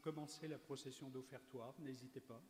commencer la procession d'offertoire, n'hésitez pas.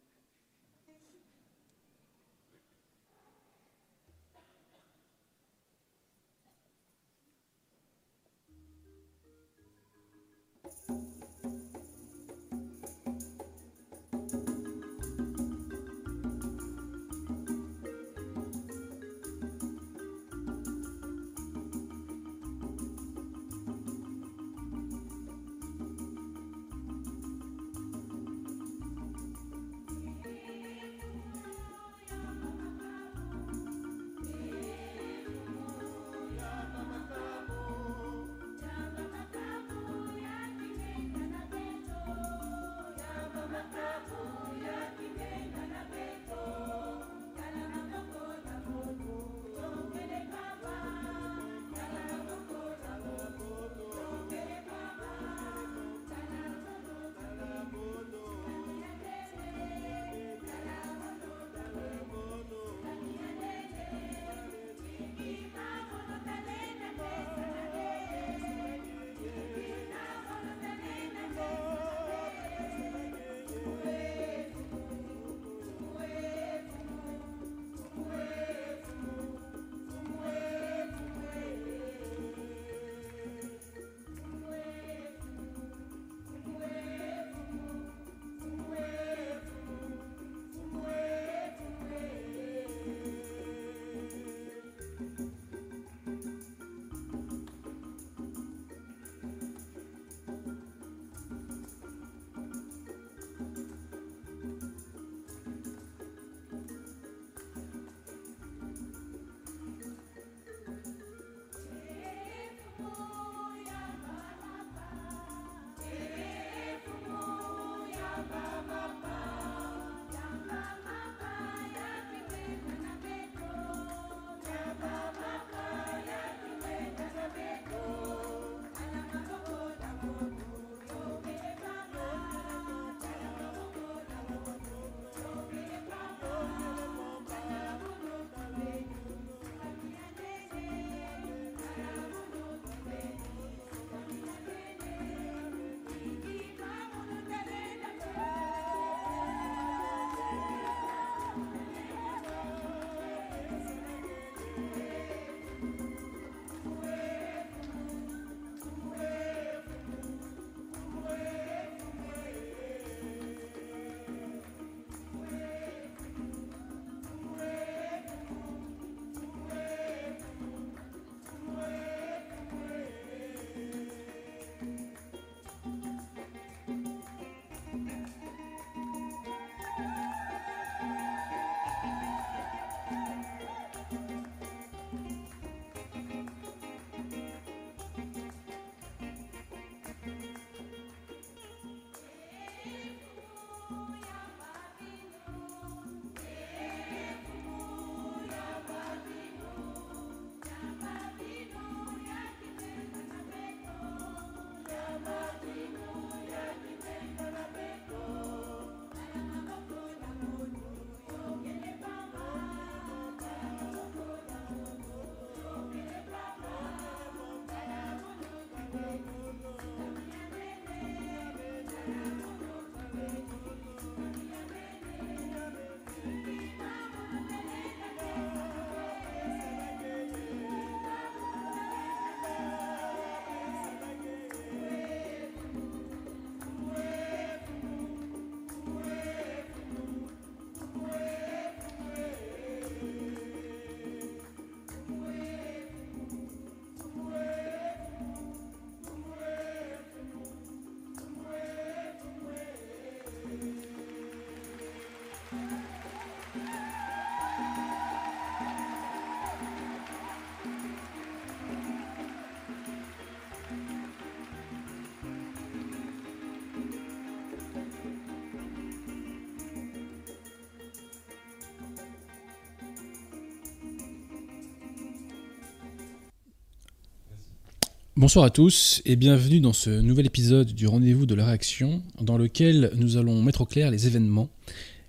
Bonsoir à tous et bienvenue dans ce nouvel épisode du rendez-vous de la réaction dans lequel nous allons mettre au clair les événements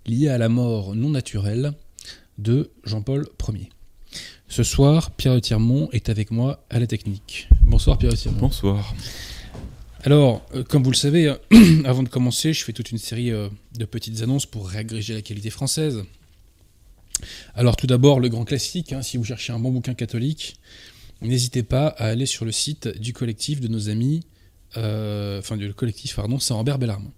liés à la mort non naturelle de Jean-Paul Ier. Ce soir, Pierre Tirmont est avec moi à la technique. Bonsoir Pierre Tirmont. Bonsoir. Alors, euh, comme vous le savez, euh, avant de commencer, je fais toute une série euh, de petites annonces pour réagréger la qualité française. Alors tout d'abord, le grand classique, hein, si vous cherchez un bon bouquin catholique, n'hésitez pas à aller sur le site du collectif de nos amis, enfin du collectif, pardon, Saint-Rambert Bellarmont.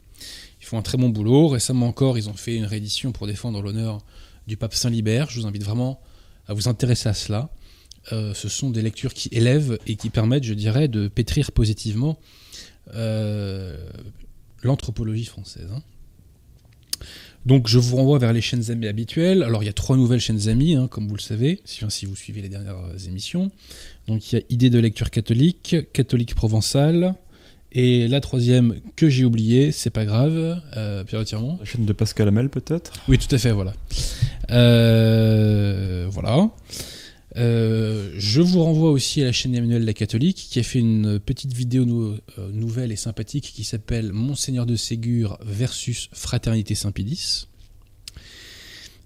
Ils font un très bon boulot. Récemment encore, ils ont fait une réédition pour défendre l'honneur du pape Saint-Libert. Je vous invite vraiment à vous intéresser à cela. ce sont des lectures qui élèvent et qui permettent, je dirais, de pétrir positivement euh, l'anthropologie française. Hein. Donc je vous renvoie vers les chaînes amies habituelles. Alors il y a trois nouvelles chaînes amies, hein, comme vous le savez, si, si, vous suivez les dernières émissions. Donc il y a Idée de lecture catholique, catholique provençal, et la troisième que j'ai oubliée, c'est pas grave, euh, Pierre. La chaîne de Pascal Hamel peut-être? Oui, tout à fait, voilà. Euh, voilà. Euh, je vous renvoie aussi à la chaîne Emmanuel la Catholique qui a fait une petite vidéo euh, nouvelle et sympathique qui s'appelle Monseigneur de Ségur versus Fraternité Saint-Pédis.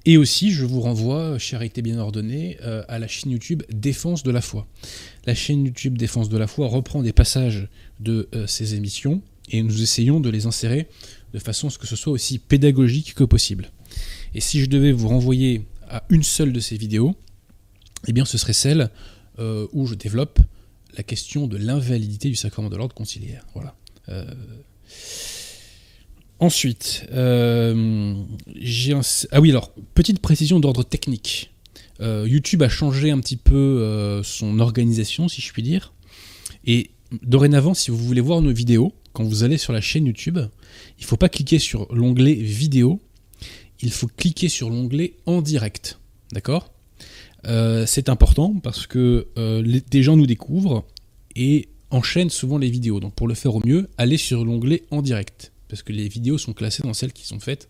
Et aussi, je vous renvoie, charité bien ordonnée, euh, à la chaîne YouTube Défense de la foi. La chaîne YouTube Défense de la foi reprend des passages de ces émissions et nous essayons de les insérer de façon à ce que ce soit aussi pédagogique que possible. Et si je devais vous renvoyer à une seule de ces vidéos, eh bien ce serait celle euh, où je développe la question de l'invalidité du sacrement de l'ordre conciliaire. Voilà. Euh, ensuite, euh, j'ai un... Ah oui, alors, petite précision d'ordre technique. YouTube a changé un petit peu son organisation, si je puis dire. Et dorénavant, si vous voulez voir nos vidéos, quand vous allez sur la chaîne YouTube, il ne faut pas cliquer sur l'onglet vidéo, il faut cliquer sur l'onglet en direct. D'accord? Euh, c'est important parce que euh, des gens nous découvrent et enchaînent souvent les vidéos. Donc pour le faire au mieux, allez sur l'onglet en direct. Parce que les vidéos sont classées dans celles qui sont faites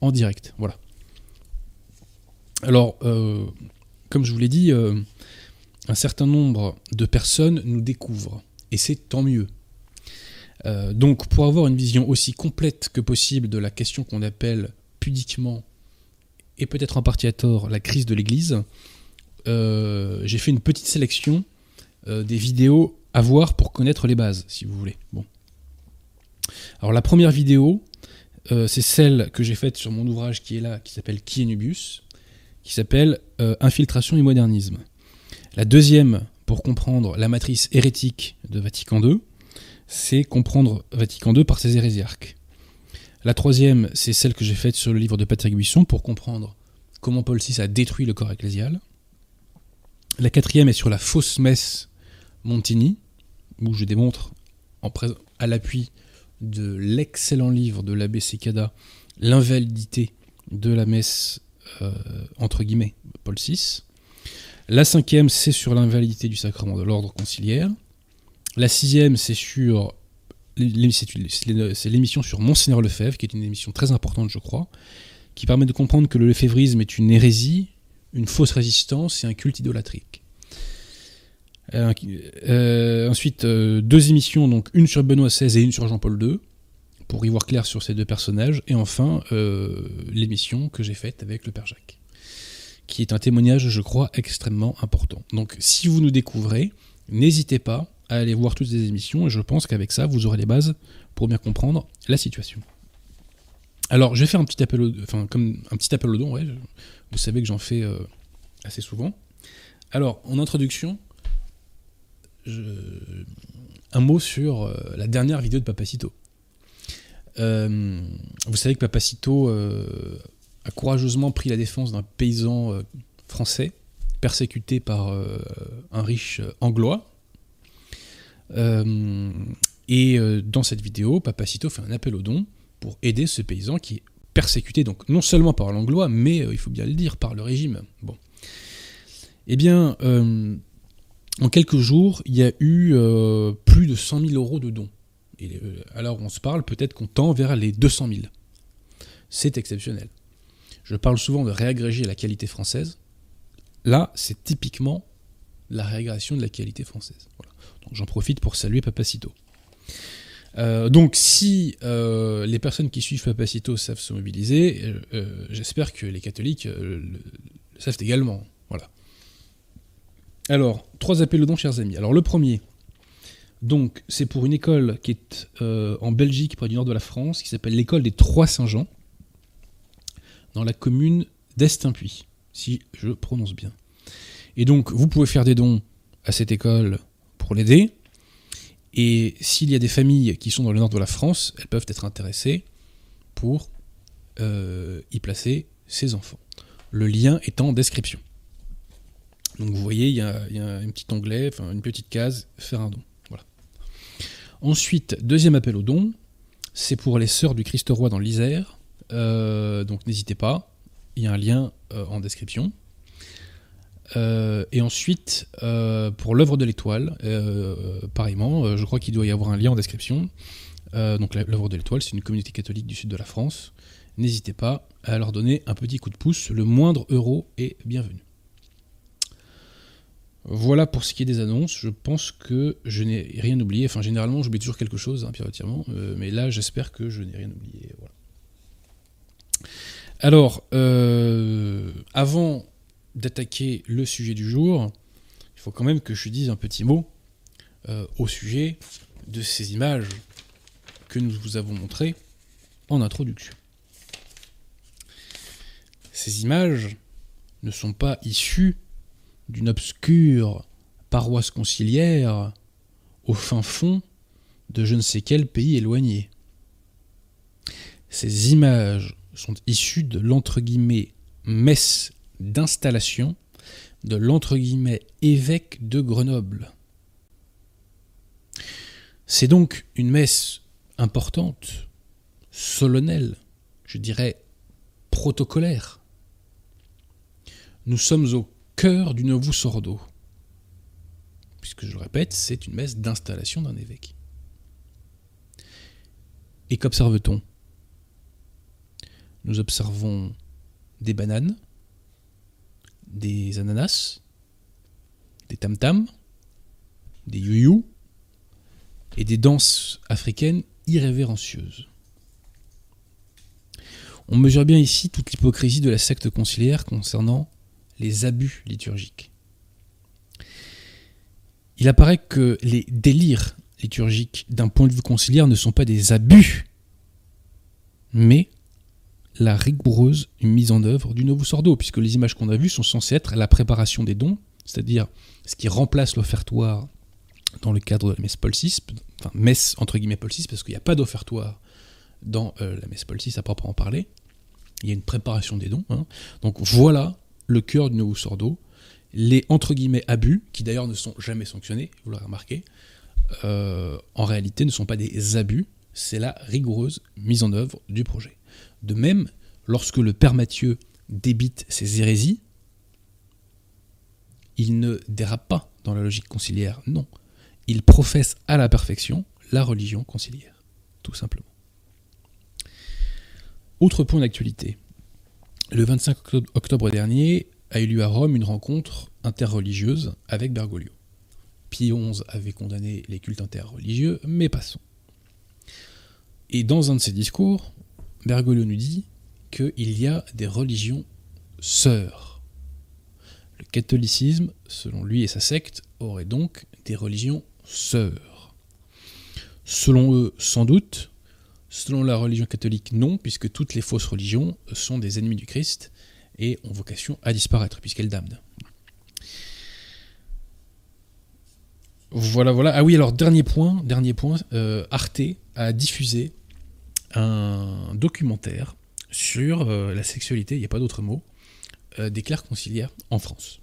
en direct. Voilà. Alors, euh, comme je vous l'ai dit, un certain nombre de personnes nous découvrent. Et c'est tant mieux. donc pour avoir une vision aussi complète que possible de la question qu'on appelle pudiquement et peut-être en partie à tort, la crise de l'Église, j'ai fait une petite sélection euh, des vidéos à voir pour connaître les bases, si vous voulez. Bon. Alors la première vidéo, euh, c'est celle que j'ai faite sur mon ouvrage qui est là, qui s'appelle Qui est Nubius, qui s'appelle Infiltration et modernisme. La deuxième, pour comprendre la matrice hérétique de Vatican II, c'est comprendre Vatican II par ses hérésiarques. La troisième, c'est celle que j'ai faite sur le livre de Patrick Buisson pour comprendre comment Paul VI a détruit le corps ecclésial. La quatrième est sur la fausse messe Montini, où je démontre à l'appui de l'excellent livre de l'abbé Secada l'invalidité de la messe euh, entre guillemets Paul VI. La cinquième, c'est sur l'invalidité du sacrement de l'ordre conciliaire. La sixième, c'est sur l'émission sur Monseigneur Lefebvre, qui est une émission très importante, je crois, qui permet de comprendre que le lefévrisme est une hérésie, une fausse résistance et un culte idolâtrique. Euh, euh, ensuite, euh, deux émissions, donc une sur Benoît XVI et une sur Jean-Paul II, pour y voir clair sur ces deux personnages. Et enfin, l'émission que j'ai faite avec le Père Jacques, qui est un témoignage, je crois, extrêmement important. Donc, si vous nous découvrez, n'hésitez pas à aller voir toutes ces émissions et je pense qu'avec ça, vous aurez les bases pour bien comprendre la situation. Alors, je vais faire un petit appel au, enfin, comme un petit appel au don, ouais, vous savez que j'en fais euh, assez souvent. Alors, en introduction, un mot sur euh, la dernière vidéo de Papacito. Euh, vous savez que Papacito a courageusement pris la défense d'un paysan français persécuté par un riche anglois et dans cette vidéo, Papacito fait un appel aux dons pour aider ce paysan qui est persécuté, donc non seulement par l'anglois, mais euh, il faut bien le dire, par le régime. Bon. Eh bien, en quelques jours, il y a eu plus de 100 000 euros de dons. Alors on se parle, peut-être qu'on tend vers les 200 000. C'est exceptionnel. Je parle souvent de réagréger la qualité française. Là, c'est typiquement la réagrégation de la qualité française. J'en profite pour saluer Papacito. Euh, donc si euh, les personnes qui suivent Papacito savent se mobiliser, euh, j'espère que les catholiques le, savent également. Voilà. Alors, trois appels aux dons, chers amis. Alors le premier, Donc, c'est pour une école qui est en Belgique, près du nord de la France, qui s'appelle l'école des Trois Saint-Jean, dans la commune d'Estaimpuis, si je prononce bien. Et donc, vous pouvez faire des dons à cette école pour l'aider. Et s'il y a des familles qui sont dans le nord de la France, elles peuvent être intéressées pour euh, y placer ses enfants. Le lien est en description. Donc vous voyez, il y a, un petit onglet, une petite case, faire un don. Voilà. Ensuite, deuxième appel au don, c'est pour les sœurs du Christ roi dans l'Isère. Euh, donc n'hésitez pas, il y a un lien euh, en description. Euh, et ensuite, pour l'œuvre de l'étoile, pareillement, je crois qu'il doit y avoir un lien en description. donc l'œuvre de l'étoile, c'est une communauté catholique du sud de la France. N'hésitez pas à leur donner un petit coup de pouce, le moindre euro est bienvenu. Voilà pour ce qui est des annonces. Je pense que je n'ai rien oublié. Enfin, généralement, j'oublie toujours quelque chose, hein, euh, mais là, j'espère que je n'ai rien oublié. Alors, euh, avant d'attaquer le sujet du jour, il faut quand même que je dise un petit mot euh, au sujet de ces images que nous vous avons montrées en introduction. Ces images ne sont pas issues d'une obscure paroisse conciliaire au fin fond de je ne sais quel pays éloigné. Ces images sont issues de l'entre guillemets messe d'installation de l'entre guillemets évêque de Grenoble. C'est donc une messe importante, solennelle, je dirais protocolaire. Nous sommes au cœur du Novus. Puisque je le répète, c'est une messe d'installation d'un évêque. Et qu'observe-t-on? Nous observons des bananes, des ananas, des tam-tams, des youyou et des danses africaines irrévérencieuses. On mesure bien ici toute l'hypocrisie de la secte conciliaire concernant les abus liturgiques. Il apparaît que les délires liturgiques d'un point de vue conciliaire ne sont pas des abus, mais la rigoureuse mise en œuvre du Novus Ordo, puisque les images qu'on a vues sont censées être la préparation des dons, c'est-à-dire ce qui remplace l'offertoire dans le cadre de la messe Paul VI, enfin messe entre guillemets Paul VI, parce qu'il n'y a pas d'offertoire dans euh, la messe Paul VI à proprement parler. Il y a une préparation des dons. Hein. Donc voilà le cœur du nouveau sordo, les entre guillemets abus, qui d'ailleurs ne sont jamais sanctionnés, vous l'aurez remarqué, euh, en réalité ne sont pas des abus, c'est la rigoureuse mise en œuvre du projet. De même, lorsque le Père Mathieu débite ses hérésies, il ne dérape pas dans la logique conciliaire, non. Il professe à la perfection la religion conciliaire, tout simplement. Autre point d'actualité. Le 25 octobre dernier a eu lieu à Rome une rencontre interreligieuse avec Bergoglio. Pie XI avait condamné les cultes interreligieux, mais passons. Et dans un de ses discours, Bergoglio nous dit qu'il y a des religions sœurs. Le catholicisme, selon lui et sa secte, aurait donc des religions sœurs. Selon eux, sans doute, Selon la religion catholique, non, puisque toutes les fausses religions sont des ennemis du Christ et ont vocation à disparaître, puisqu'elles damnent. Voilà, voilà. Ah oui, alors dernier point, dernier point, euh, Arte a diffusé un documentaire sur euh, la sexualité, il n'y a pas d'autre mot, euh, des clercs conciliaires en France.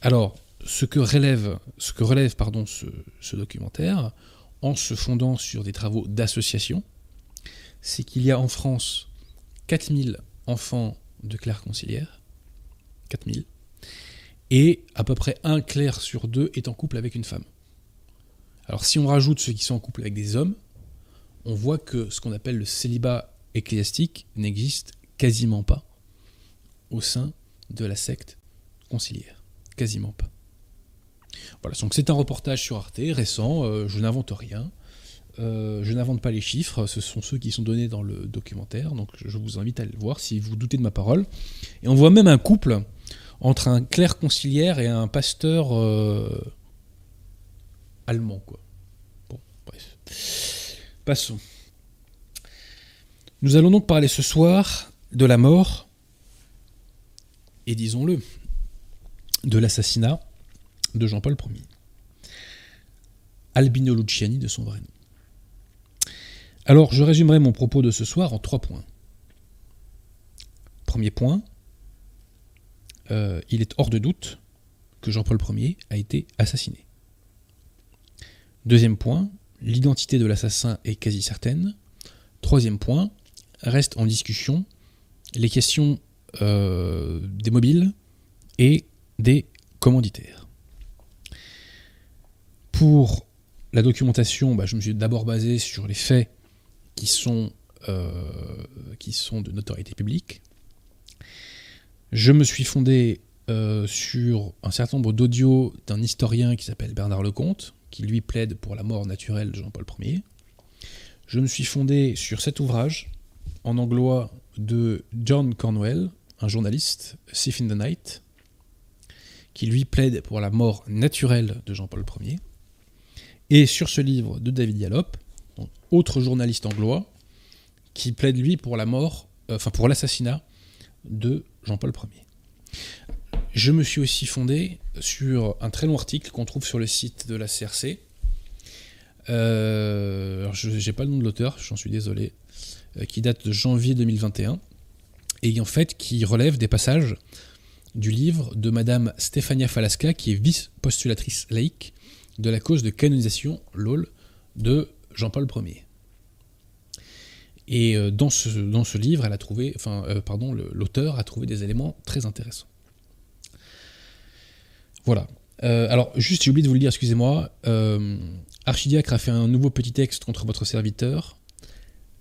Alors, ce que relève, ce pardon, ce, ce documentaire, en se fondant sur des travaux d'association, c'est qu'il y a en France 4000 enfants de clercs conciliaires, 4000, et à peu près un clerc sur deux est en couple avec une femme. Alors si on rajoute ceux qui sont en couple avec des hommes, on voit que ce qu'on appelle le célibat ecclésiastique n'existe quasiment pas au sein de la secte conciliaire. Quasiment pas. Voilà, donc c'est un reportage sur Arte, récent, euh, je n'invente rien. Euh, je n'invente pas les chiffres, ce sont ceux qui sont donnés dans le documentaire, donc je vous invite à le voir si vous doutez de ma parole. Et on voit même un couple entre un clerc conciliaire et un pasteur euh, allemand, quoi. Passons. Nous allons donc parler ce soir de la mort, et disons-le, de l'assassinat de Jean-Paul Ier. Albino Luciani de son vrai nom. Alors, je résumerai mon propos de ce soir en trois points. Premier point, euh, il est hors de doute que Jean-Paul Ier a été assassiné. Deuxième point, l'identité de l'assassin est quasi certaine. Troisième point, reste en discussion les questions euh, des mobiles et des commanditaires. Pour la documentation, bah, je me suis d'abord basé sur les faits qui sont, euh, de notoriété publique. Je me suis fondé euh, sur un certain nombre d'audios d'un historien qui s'appelle Bernard Lecomte, qui lui plaide pour la mort naturelle de Jean-Paul Ier. Je me suis fondé sur cet ouvrage en anglois de John Cornwell, un journaliste, Thief in the Night, qui lui plaide pour la mort naturelle de Jean-Paul Ier. Et sur ce livre de David Yallop, autre journaliste anglois, qui plaide lui pour la mort, euh, enfin pour l'assassinat de Jean-Paul Ier. Je me suis aussi fondé sur un très long article qu'on trouve sur le site de la CRC. Euh, je n'ai pas le nom de l'auteur, j'en suis désolé, euh, qui date de janvier 2021, et en fait qui relève des passages du livre de Madame Stefania Falaska, qui est vice-postulatrice laïque de la cause de canonisation, LOL, de Jean-Paul Ier. Et euh, dans ce, livre, l'auteur a trouvé des éléments très intéressants. Voilà. Euh, alors, juste, j'ai oublié de vous le dire, excusez-moi. Archidiacre a fait un nouveau petit texte contre votre serviteur.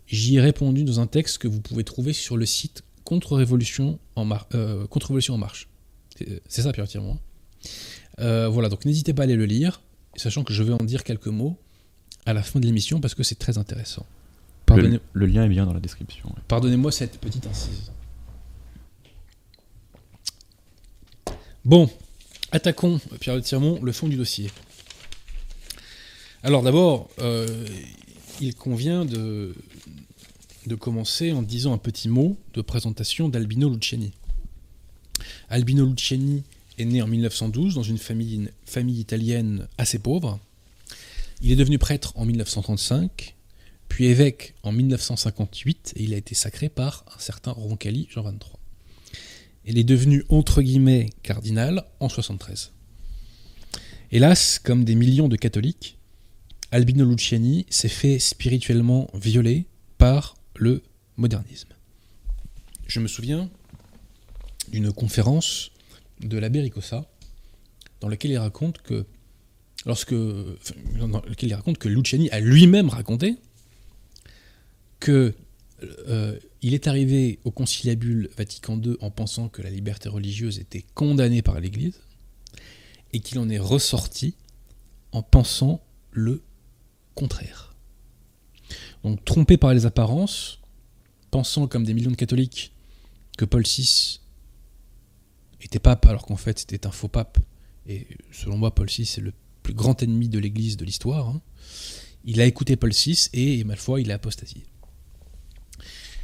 J'y ai répondu dans un texte que vous pouvez trouver sur le site Contre-Révolution en, Contre en Marche. C'est ça, Pierre Tirement. voilà, donc n'hésitez pas à aller le lire, sachant que je vais en dire quelques mots à la fin de l'émission parce que c'est très intéressant. Le, le, lien est bien dans la description. Pardonnez-moi cette petite incise. Bon, attaquons, Pierre Le Tirmont, le fond du dossier. Alors d'abord, euh, il convient de, de commencer en disant un petit mot de présentation d'Albino Luciani. Albino Luciani est né en 1912 dans une famille, famille italienne assez pauvre. Il est devenu prêtre en 1935 puis évêque en 1958, et il a été sacré par un certain Roncalli Jean XXIII. Il est devenu entre guillemets cardinal en 73. Hélas, comme des millions de catholiques, Albino Luciani s'est fait spirituellement violer par le modernisme. Je me souviens d'une conférence de l'abbé Ricossa dans laquelle il raconte que Luciani a lui-même raconté que euh, il est arrivé au conciliabule Vatican II en pensant que la liberté religieuse était condamnée par l'Église et qu'il en est ressorti en pensant le contraire. Donc trompé par les apparences, pensant comme des millions de catholiques que Paul VI était pape alors qu'en fait c'était un faux pape, et selon moi Paul VI est le plus grand ennemi de l'Église de l'histoire, hein. il a écouté Paul VI et, malfoy, il a apostasié.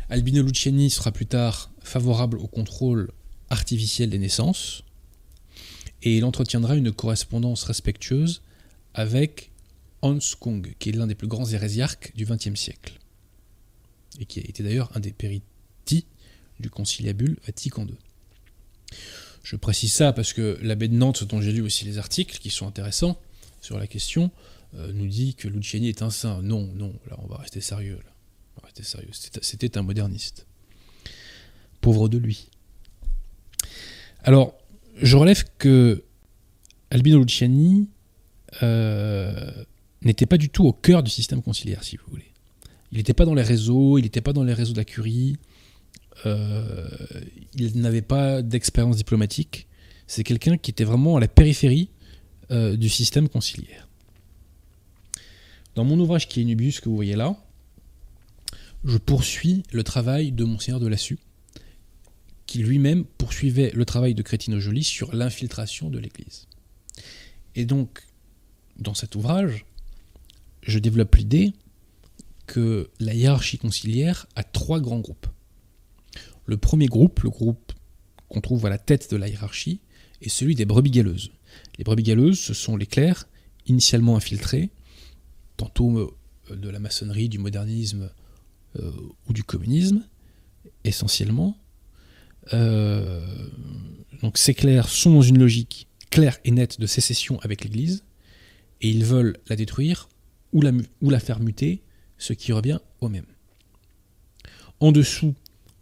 Albino Luciani sera plus tard favorable au contrôle artificiel des naissances, et il entretiendra une correspondance respectueuse avec Hans Kung, qui est l'un des plus grands hérésiarques du XXe siècle, et qui a été d'ailleurs un des péritis du conciliabule Vatican II. Je précise ça parce que l'abbé de Nantes, dont j'ai lu aussi les articles qui sont intéressants sur la question, euh, nous dit que Luciani est un saint. Non, non, là on va rester sérieux. Sérieux. C'était un moderniste. Pauvre de lui. Alors, je relève que Albino Luciani euh, n'était pas du tout au cœur du système conciliaire, si vous voulez. Il n'était pas dans les réseaux, il n'était pas dans les réseaux de la curie, euh, il n'avait pas d'expérience diplomatique. C'est quelqu'un qui était vraiment à la périphérie euh, du système conciliaire. Dans mon ouvrage qui est Nubius, que vous voyez là, je poursuis le travail de Monseigneur de Lassus, qui lui-même poursuivait le travail de Crétino Joly sur l'infiltration de l'Église. Et donc, dans cet ouvrage, je développe l'idée que la hiérarchie conciliaire a trois grands groupes. Le premier groupe, le groupe qu'on trouve à la tête de la hiérarchie, est celui des brebis galeuses. Les brebis galeuses, ce sont les clercs, initialement infiltrés, tantôt euh, de la maçonnerie, du modernisme euh, ou du communisme, essentiellement. Euh, donc ces clercs sont dans une logique claire et nette de sécession avec l'Église, et ils veulent la détruire ou la, ou la faire muter, ce qui revient au même. En dessous,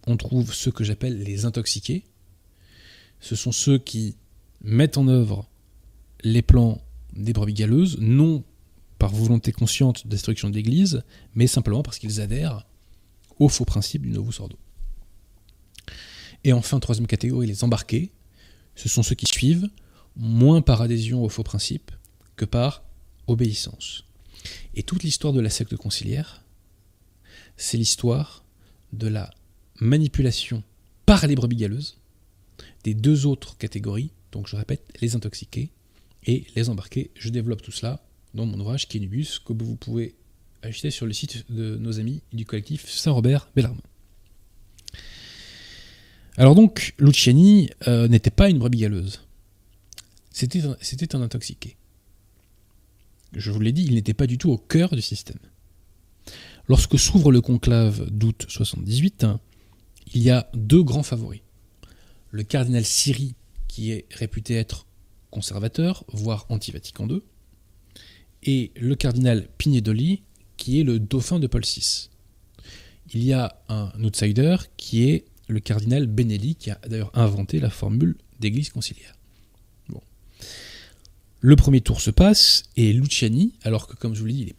on trouve ceux que j'appelle les intoxiqués. Ce sont ceux qui mettent en œuvre les plans des brebis galeuses, non par volonté consciente de destruction de l'Église, mais simplement parce qu'ils adhèrent au faux principe du Novus Ordo. Et enfin, troisième catégorie, les embarqués. Ce sont ceux qui suivent, moins par adhésion au faux principe que par obéissance. Et toute l'histoire de la secte conciliaire, c'est l'histoire de la manipulation par les brebis galeuses des deux autres catégories, donc je répète, les intoxiqués et les embarqués. Je développe tout cela dans mon ouvrage Kinubus, que vous pouvez acheter sur le site de nos amis du collectif Saint-Robert Bellarmine. Alors donc, Luciani euh, n'était pas une brebis galeuse. C'était un, intoxiqué. Je vous l'ai dit, il n'était pas du tout au cœur du système. Lorsque s'ouvre le conclave d'août 78, il y a deux grands favoris. Le cardinal Siri, qui est réputé être conservateur, voire anti-Vatican II, et le cardinal Pignedoli, qui est le dauphin de Paul VI. Il y a un outsider qui est le cardinal Benelli, qui a d'ailleurs inventé la formule d'église conciliaire. Le premier tour se passe, et Luciani, alors que comme je vous l'ai dit,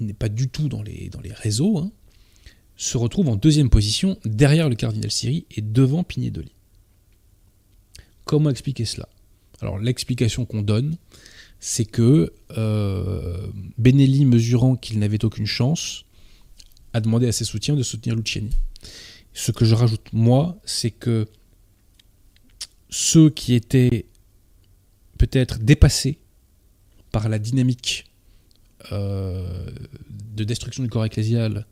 il n'est pas, du tout dans les, dans les réseaux, hein, se retrouve en deuxième position derrière le cardinal Siri et devant Pignedoli. Comment expliquer cela? Alors l'explication qu'on donne, c'est que euh, Benelli, mesurant qu'il n'avait aucune chance, a demandé à ses soutiens de soutenir Luciani. Ce que je rajoute, moi, c'est que ceux qui étaient peut-être dépassés par la dynamique euh, de destruction du corps ecclésial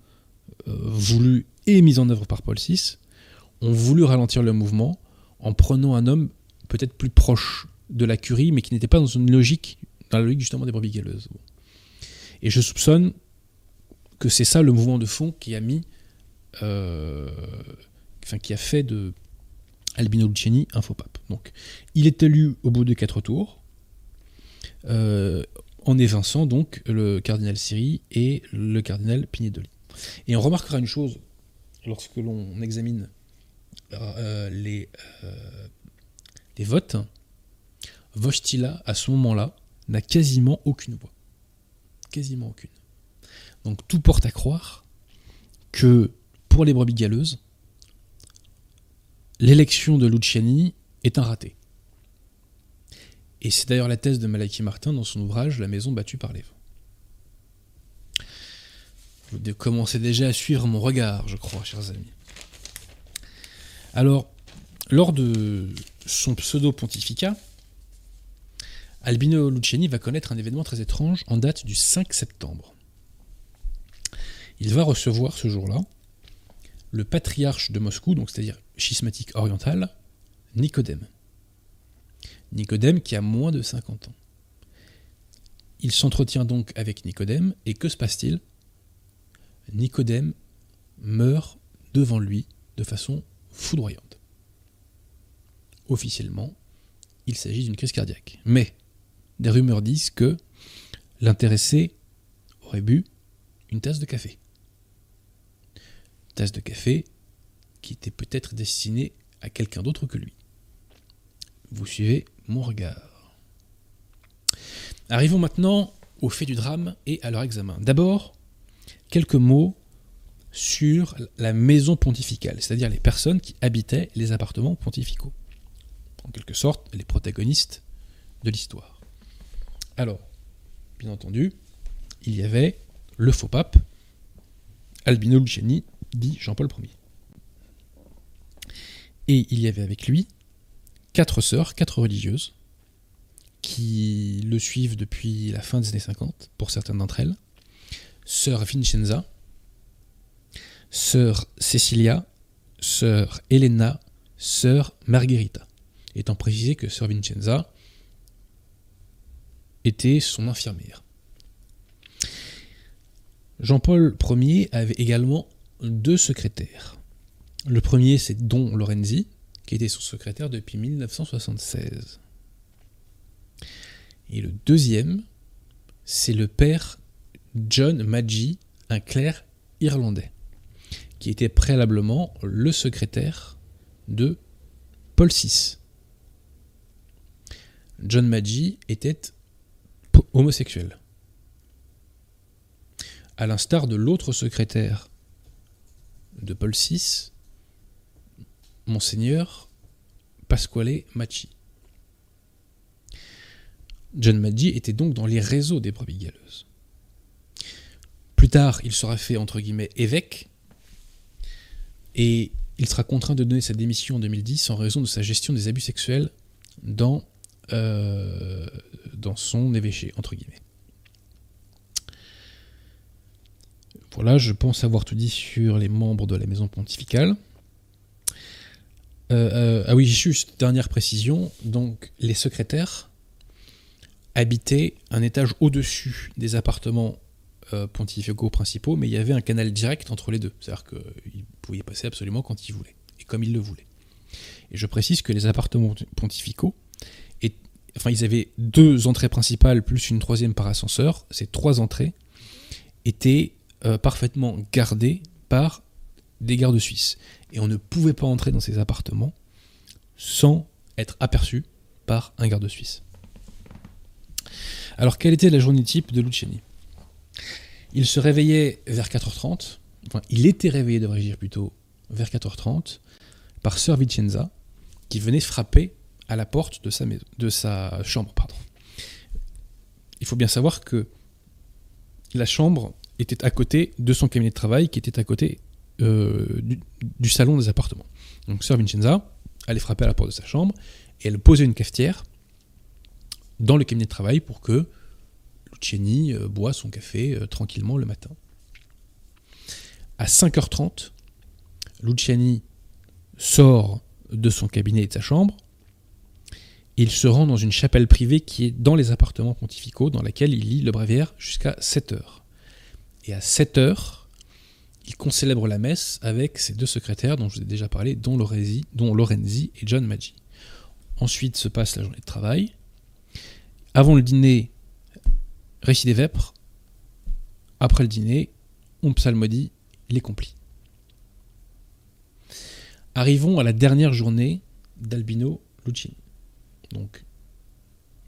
euh, voulue et mise en œuvre par Paul VI, ont voulu ralentir le mouvement en prenant un homme peut-être plus proche de la curie, mais qui n'était pas dans une logique, dans la logique justement des brebis galeuses. Et je soupçonne que c'est ça le mouvement de fond qui a mis, euh, qui a fait de Albino Luciani un faux pape. Donc, il est élu au bout de quatre tours, euh, en évinçant donc le cardinal Siri et le cardinal Pignedoli. Et on remarquera une chose lorsque l'on examine euh, les votes Vostila, à ce moment-là, n'a quasiment aucune voix. Quasiment aucune. Donc tout porte à croire que pour les brebis galeuses, l'élection de Luciani est un raté. Et c'est d'ailleurs la thèse de Malaki Martin dans son ouvrage La maison battue par les vents. Vous commencez déjà à suivre mon regard, je crois, chers amis. Alors, lors de son pseudo-pontificat, Albino Luciani va connaître un événement très étrange en date du 5 septembre. Il va recevoir ce jour-là le patriarche de Moscou, donc c'est-à-dire schismatique oriental, Nicodème. Nicodème qui a moins de 50 ans. Il s'entretient donc avec Nicodème, et que se passe-t-il? Nicodème meurt devant lui de façon foudroyante. Officiellement, il s'agit d'une crise cardiaque. Mais des rumeurs disent que l'intéressé aurait bu une tasse de café. Une tasse de café qui était peut-être destinée à quelqu'un d'autre que lui. Vous suivez mon regard. Arrivons maintenant au fait du drame et à leur examen. D'abord, quelques mots sur la maison pontificale, c'est-à-dire les personnes qui habitaient les appartements pontificaux. En quelque sorte, les protagonistes de l'histoire. Alors, bien entendu, il y avait le faux pape, Albino Luciani, dit Jean-Paul Ier. Et il y avait avec lui quatre sœurs, quatre religieuses, qui le suivent depuis la fin des années 50, pour certaines d'entre elles, sœur Vincenza, sœur Cecilia, sœur Elena, sœur Margherita. Étant précisé que sœur Vincenza était son infirmière. Jean-Paul Ier avait également deux secrétaires. Le premier, c'est Don Lorenzi, qui était son secrétaire depuis 1976. Et le deuxième, c'est le père John Maggi, un clerc irlandais, qui était préalablement le secrétaire de Paul VI. John Maggi était homosexuel. À l'instar de l'autre secrétaire de Paul VI, Monseigneur Pasquale Macchi. John Maggi était donc dans les réseaux des brebis galeuses. Plus tard, il sera fait entre guillemets évêque et il sera contraint de donner sa démission en 2010 en raison de sa gestion des abus sexuels dans, euh, dans son évêché entre guillemets. Voilà, je pense avoir tout dit sur les membres de la maison pontificale. Euh, euh, ah oui, juste dernière précision. Donc, les secrétaires habitaient un étage au-dessus des appartements euh, pontificaux principaux, mais il y avait un canal direct entre les deux. C'est-à-dire qu'ils pouvaient passer absolument quand ils voulaient, et comme ils le voulaient. Et je précise que les appartements pontificaux, enfin, ils avaient deux entrées principales plus une troisième par ascenseur. Ces trois entrées étaient parfaitement gardées par des gardes suisses. Et on ne pouvait pas entrer dans ces appartements sans être aperçu par un garde suisse. Alors, quelle était la journée type de Luciani? Il se réveillait vers 4h30, enfin, il était réveillé, devrais-je dire plutôt, vers 4h30, par Sœur Vicenza, qui venait frapper à la porte de sa, maison, de sa chambre. Il faut bien savoir que la chambre était à côté de son cabinet de travail, qui était à côté euh, du, salon des appartements. Donc Sœur Vincenza allait frapper à la porte de sa chambre et elle posait une cafetière dans le cabinet de travail pour que Luciani euh, boit son café euh, tranquillement le matin. À 5h30, Luciani sort de son cabinet et de sa chambre. Il se rend dans une chapelle privée qui est dans les appartements pontificaux, dans laquelle il lit le bréviaire jusqu'à 7h. Et à 7h, il concélèbre la messe avec ses deux secrétaires dont je vous ai déjà parlé, dont Lorenzi, dont Lorenzi et John Maggi. Ensuite se passe la journée de travail. Avant le dîner, récit des vêpres. Après le dîner, on psalmodie les complis. Arrivons à la dernière journée d'Albino Lucini. Donc,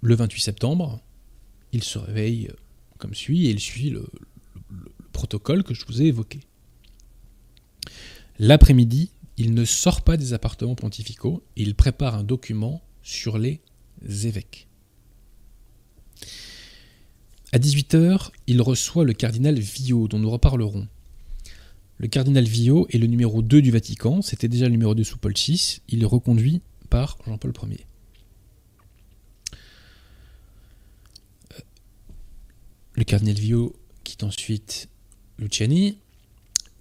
le 28 septembre, il se réveille comme suit et il suit le protocole que je vous ai évoqué. L'après-midi, il ne sort pas des appartements pontificaux, il prépare un document sur les évêques. À 18h, il reçoit le cardinal Vio, dont nous reparlerons. Le cardinal Vio est le numéro 2 du Vatican, c'était déjà le numéro 2 sous Paul VI, il est reconduit par Jean-Paul Ier. Le cardinal Vio quitte ensuite Luciani,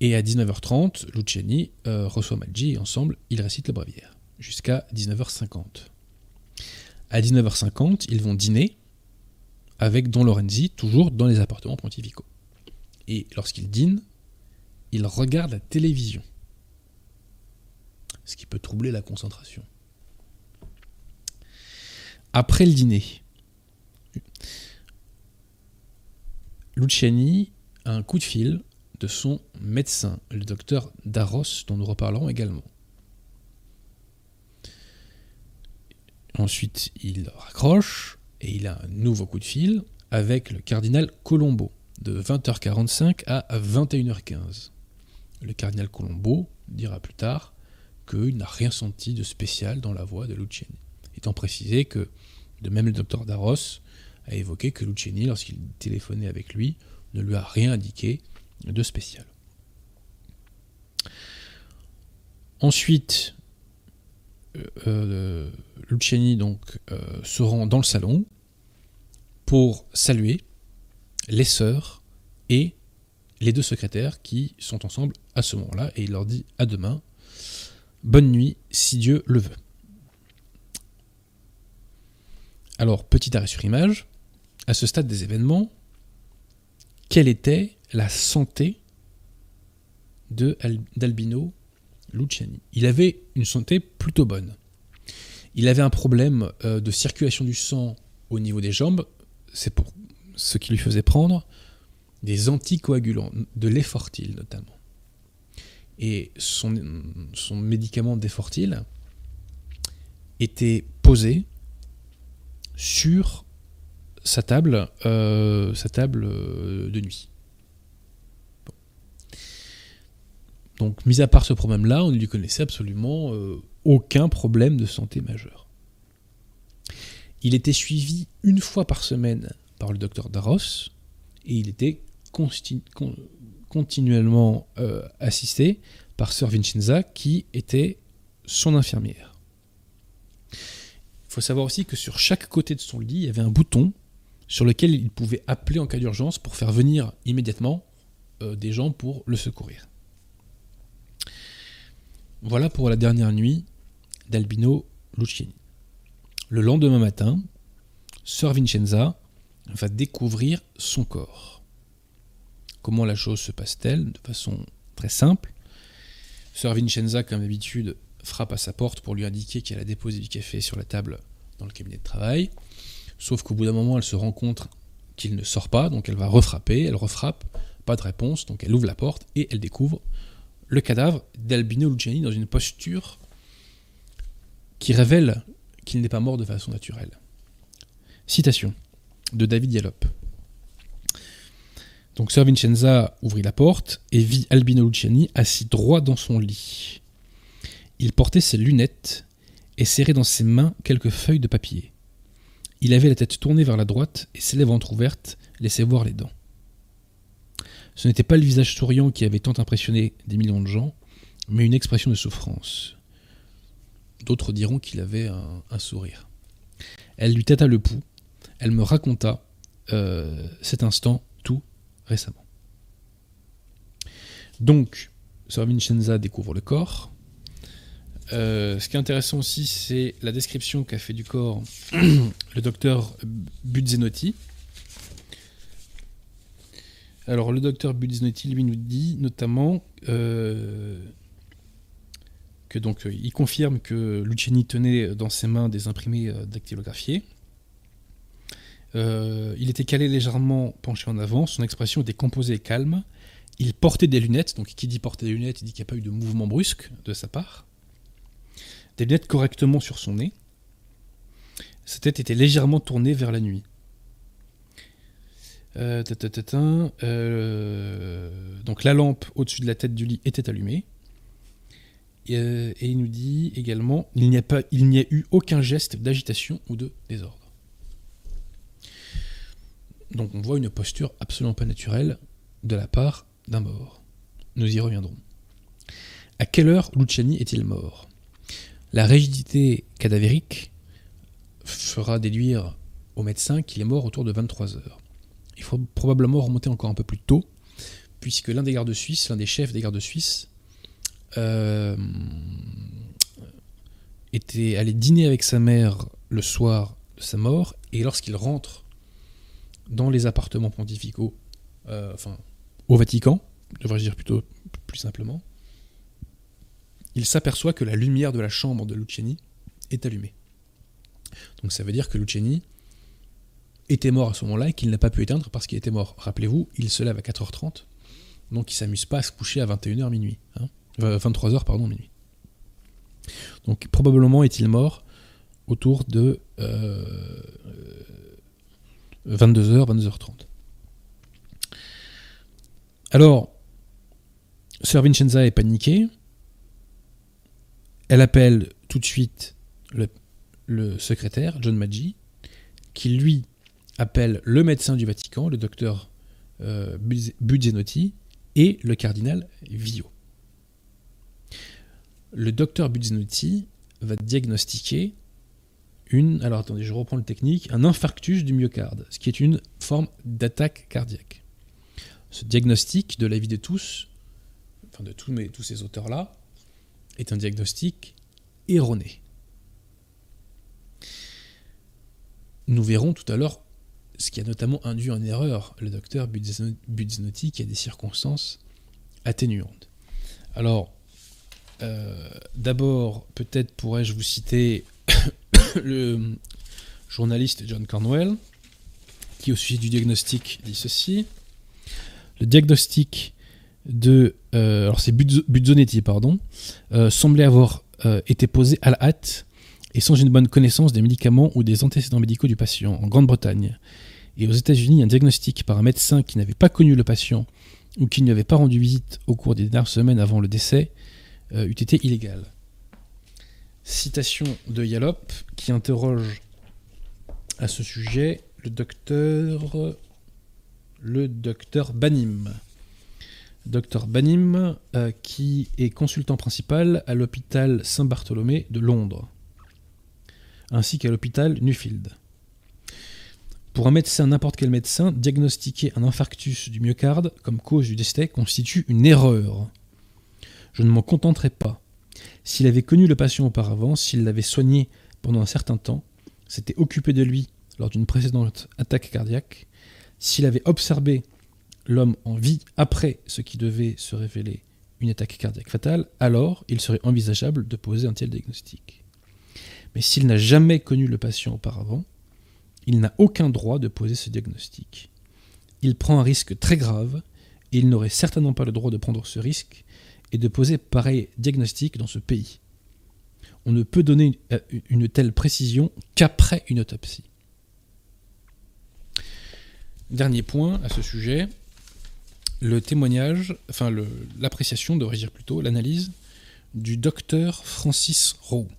et à 19h30, Luciani euh, reçoit Maggi et ensemble, ils récitent le bréviaire. Jusqu'à 19h50. À 19h50, ils vont dîner avec Don Lorenzi, toujours dans les appartements pontificaux. Et lorsqu'ils dînent, ils regardent la télévision. Ce qui peut troubler la concentration. Après le dîner, Luciani a un coup de fil de son médecin, le docteur Darros, dont nous reparlerons également. Ensuite, il raccroche et il a un nouveau coup de fil avec le cardinal Colombo de 20h45 à 21h15. Le cardinal Colombo dira plus tard qu'il n'a rien senti de spécial dans la voix de Luciani, étant précisé que, de même le docteur Darros a évoqué que Luciani, lorsqu'il téléphonait avec lui, ne lui a rien indiqué de spécial. Ensuite, euh, euh, Luciani donc, euh, se rend dans le salon pour saluer les sœurs et les deux secrétaires qui sont ensemble à ce moment-là et il leur dit à demain, bonne nuit si Dieu le veut. Alors, petit arrêt sur image, à ce stade des événements, quelle était la santé d'Albino Luciani? Il avait une santé plutôt bonne. Il avait un problème euh, de circulation du sang au niveau des jambes, c'est pour ce qui lui faisait prendre des anticoagulants, de l'effortil notamment. Et son, son médicament d'effortil était posé sur sa table, euh, euh, de nuit. Donc, mis à part ce problème-là, on ne lui connaissait absolument euh, aucun problème de santé majeur. Il était suivi une fois par semaine par le docteur Daros et il était continuellement assisté par Sir Vincenza qui était son infirmière. Il faut savoir aussi que sur chaque côté de son lit, il y avait un bouton sur lequel il pouvait appeler en cas d'urgence pour faire venir immédiatement euh, des gens pour le secourir. Voilà pour la dernière nuit d'Albino Luciani. Le lendemain matin, Sir Vincenza va découvrir son corps. Comment la chose se passe-t-elle De façon très simple? Sir Vincenza, comme d'habitude, frappe à sa porte pour lui indiquer qu'elle a déposé du café sur la table dans le cabinet de travail. Sauf qu'au bout d'un moment, elle se rend compte qu'il ne sort pas, donc elle va refrapper, elle refrappe, pas de réponse, donc elle ouvre la porte et elle découvre le cadavre d'Albino Luciani dans une posture qui révèle qu'il n'est pas mort de façon naturelle. Citation de David Yallop. Donc Sir Vincenza ouvrit la porte et vit Albino Luciani assis droit dans son lit. Il portait ses lunettes et serrait dans ses mains quelques feuilles de papier. Il avait la tête tournée vers la droite et ses lèvres entr'ouvertes laissaient voir les dents. Ce n'était pas le visage souriant qui avait tant impressionné des millions de gens, mais une expression de souffrance. D'autres diront qu'il avait un, sourire. Elle lui tâta le pouls, elle me raconta euh, cet instant tout récemment. Donc, Sir Vincenza découvre le corps, euh, ce qui est intéressant aussi, c'est la description qu'a fait du corps le docteur Buzzenotti. Alors, le docteur Buzzenotti, lui, nous dit notamment euh, que donc euh, il confirme que Luciani tenait dans ses mains des imprimés dactylographiés. il était calé légèrement penché en avant, son expression était composée et calme. Il portait des lunettes, donc qui dit porter des lunettes, il dit qu'il n'y a pas eu de mouvement brusque de sa part des lunettes correctement sur son nez. Sa tête était légèrement tournée vers la nuit. Euh, euh, donc la lampe au-dessus de la tête du lit était allumée. Et, euh, il nous dit également il n'y a, pas, il n'y a eu aucun geste d'agitation ou de désordre. Donc on voit une posture absolument pas naturelle de la part d'un mort. Nous y reviendrons. À quelle heure Luciani est-il mort? La rigidité cadavérique fera déduire au médecin qu'il est mort autour de 23 heures. Il faut probablement remonter encore un peu plus tôt, puisque l'un des gardes suisses, l'un des chefs des gardes suisses, euh, était allé dîner avec sa mère le soir de sa mort, et lorsqu'il rentre dans les appartements pontificaux, euh, enfin au Vatican, devrais-je dire plutôt plus simplement, il s'aperçoit que la lumière de la chambre de Luciani est allumée. Donc ça veut dire que Luciani était mort à ce moment-là et qu'il n'a pas pu éteindre parce qu'il était mort. Rappelez-vous, il se lève à 4h30, donc il s'amuse pas à se coucher à 21h minuit. 23h, hein. pardon, minuit. Donc probablement est-il mort autour de 22h, 22h30. Alors, Sir Vincenza est paniqué, elle appelle tout de suite le, secrétaire, John Maggi, qui lui appelle le médecin du Vatican, le docteur euh, et le cardinal Vio. Le docteur Buzzenotti va diagnostiquer une, alors attendez, je reprends le technique, un infarctus du myocarde, ce qui est une forme d'attaque cardiaque. ce diagnostic de l'avis de tous, enfin de tous, tous ces auteurs-là, est un diagnostic erroné. Nous verrons tout à l'heure ce qui a notamment induit en erreur le docteur Budzenotti qui a des circonstances atténuantes. Alors, euh, d'abord, peut-être pourrais-je vous citer le journaliste John Cornwell, qui au sujet du diagnostic dit ceci. Le diagnostic de... Euh, alors c'est Buzzonetti, pardon, euh, semblait avoir été posé à la hâte et sans une bonne connaissance des médicaments ou des antécédents médicaux du patient. En Grande-Bretagne et aux États-Unis, un diagnostic par un médecin qui n'avait pas connu le patient ou qui ne avait pas rendu visite au cours des dernières semaines avant le décès euh, eût été illégal. Citation de Yalop qui interroge à ce sujet le docteur le docteur Banim. Docteur Banim euh, qui est consultant principal à l'hôpital Saint-Bartholomé de Londres ainsi qu'à l'hôpital Nuffield. Pour un médecin, n'importe quel médecin, diagnostiquer un infarctus du myocarde comme cause du décès constitue une erreur. Je ne m'en contenterai pas. S'il avait connu le patient auparavant, s'il l'avait soigné pendant un certain temps, s'était occupé de lui lors d'une précédente attaque cardiaque, s'il avait observé l'homme en vie après ce qui devait se révéler une attaque cardiaque fatale, alors il serait envisageable de poser un tel diagnostic. Mais s'il n'a jamais connu le patient auparavant, il n'a aucun droit de poser ce diagnostic. Il prend un risque très grave et il n'aurait certainement pas le droit de prendre ce risque et de poser pareil diagnostic dans ce pays. On ne peut donner une telle précision qu'après une autopsie. Dernier point à ce sujet, le témoignage, enfin l'appréciation, devrais dire plutôt, l'analyse du docteur Francis Rowe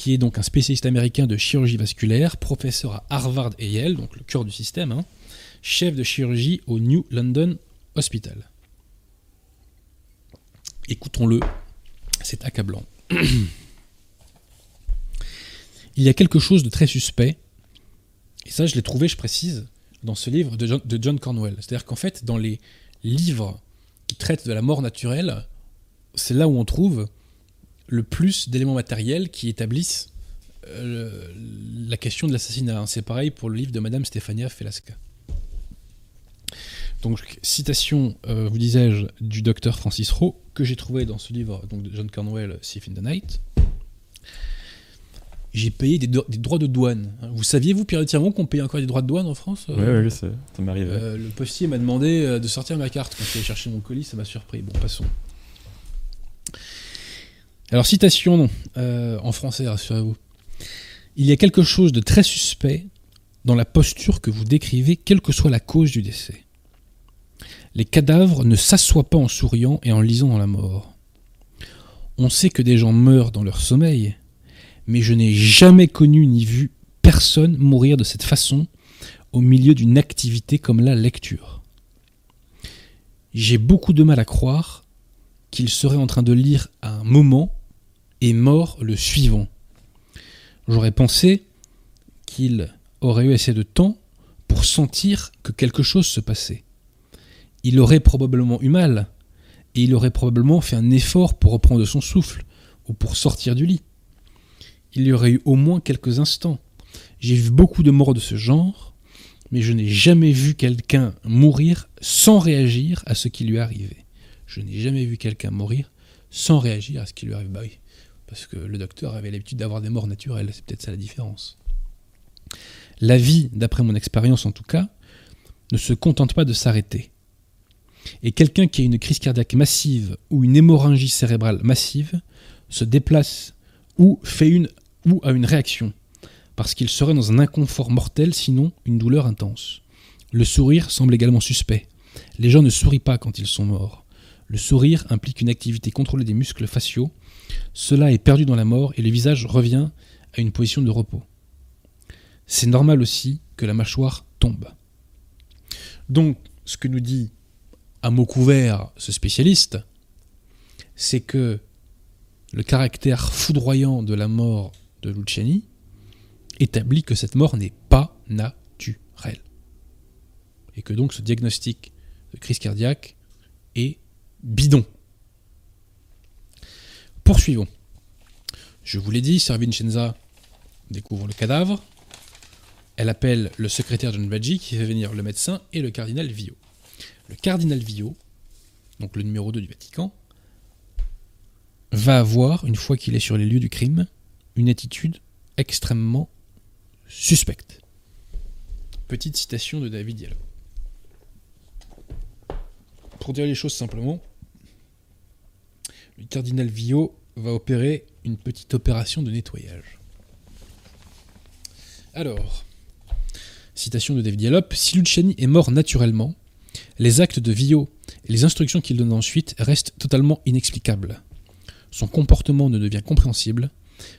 qui est donc un spécialiste américain de chirurgie vasculaire, professeur à Harvard et Yale, donc le cœur du système, hein, chef de chirurgie au New London Hospital. Écoutons-le, c'est accablant. Il y a quelque chose de très suspect, et ça je l'ai trouvé, je précise, dans ce livre de John, de Cornwell. C'est-à-dire qu'en fait, dans les livres qui traitent de la mort naturelle, c'est là où on trouve le plus d'éléments matériels qui établissent euh, la question de l'assassinat. C'est pareil pour le livre de Madame Stéphania Felasca. Donc, citation, euh, vous disais-je, du docteur Francis Rowe, que j'ai trouvé dans ce livre donc, de John Cornwell, Thief in the Night. J'ai payé des, droits de douane. Vous saviez, vous, Pierre Tiron, qu'on payait encore des droits de douane en France Oui, oui, je sais, ça m'arrive. Euh, le postier m'a demandé de sortir ma carte quand je suis chercher mon colis, ça m'a surpris. Bon, passons. Alors, citation, non, euh, en français, rassurez-vous. Il y a quelque chose de très suspect dans la posture que vous décrivez, quelle que soit la cause du décès. Les cadavres ne s'assoient pas en souriant et en lisant dans la mort. On sait que des gens meurent dans leur sommeil, mais je n'ai jamais connu ni vu personne mourir de cette façon au milieu d'une activité comme la lecture. J'ai beaucoup de mal à croire qu'il serait en train de lire à un moment est mort le suivant. J'aurais pensé qu'il aurait eu assez de temps pour sentir que quelque chose se passait. Il aurait probablement eu mal, et il aurait probablement fait un effort pour reprendre son souffle, ou pour sortir du lit. Il y aurait eu au moins quelques instants. J'ai vu beaucoup de morts de ce genre, mais je n'ai jamais vu quelqu'un mourir sans réagir à ce qui lui arrivait. Je n'ai jamais vu quelqu'un mourir sans réagir à ce qui lui arrive. Bah oui, parce que le docteur avait l'habitude d'avoir des morts naturelles, c'est peut-être ça la différence. La vie, d'après mon expérience en tout cas, ne se contente pas de s'arrêter. Et quelqu'un qui a une crise cardiaque massive ou une hémorragie cérébrale massive se déplace ou fait une ou a une réaction, parce qu'il serait dans un inconfort mortel, sinon une douleur intense. Le sourire semble également suspect. Les gens ne sourient pas quand ils sont morts. Le sourire implique une activité contrôlée des muscles faciaux cela est perdu dans la mort et le visage revient à une position de repos. C'est normal aussi que la mâchoire tombe. Donc, ce que nous dit à mot couvert ce spécialiste, c'est que le caractère foudroyant de la mort de Luciani établit que cette mort n'est pas naturelle. Et que donc ce diagnostic de crise cardiaque et bidon. Poursuivons. Je vous l'ai dit, Sir Vincenza découvre le cadavre. Elle appelle le secrétaire John Badgie qui fait venir le médecin et le cardinal Vio. Le cardinal Vio, donc le numéro 2 du Vatican, va avoir, une fois qu'il est sur les lieux du crime, une attitude extrêmement suspecte. Petite citation de David Diallo. Pour dire les choses simplement, le cardinal Vio va opérer une petite opération de nettoyage. Alors, citation de David Diallo, si Luciani est mort naturellement, les actes de Vio et les instructions qu'il donne ensuite restent totalement inexplicables. Son comportement ne devient compréhensible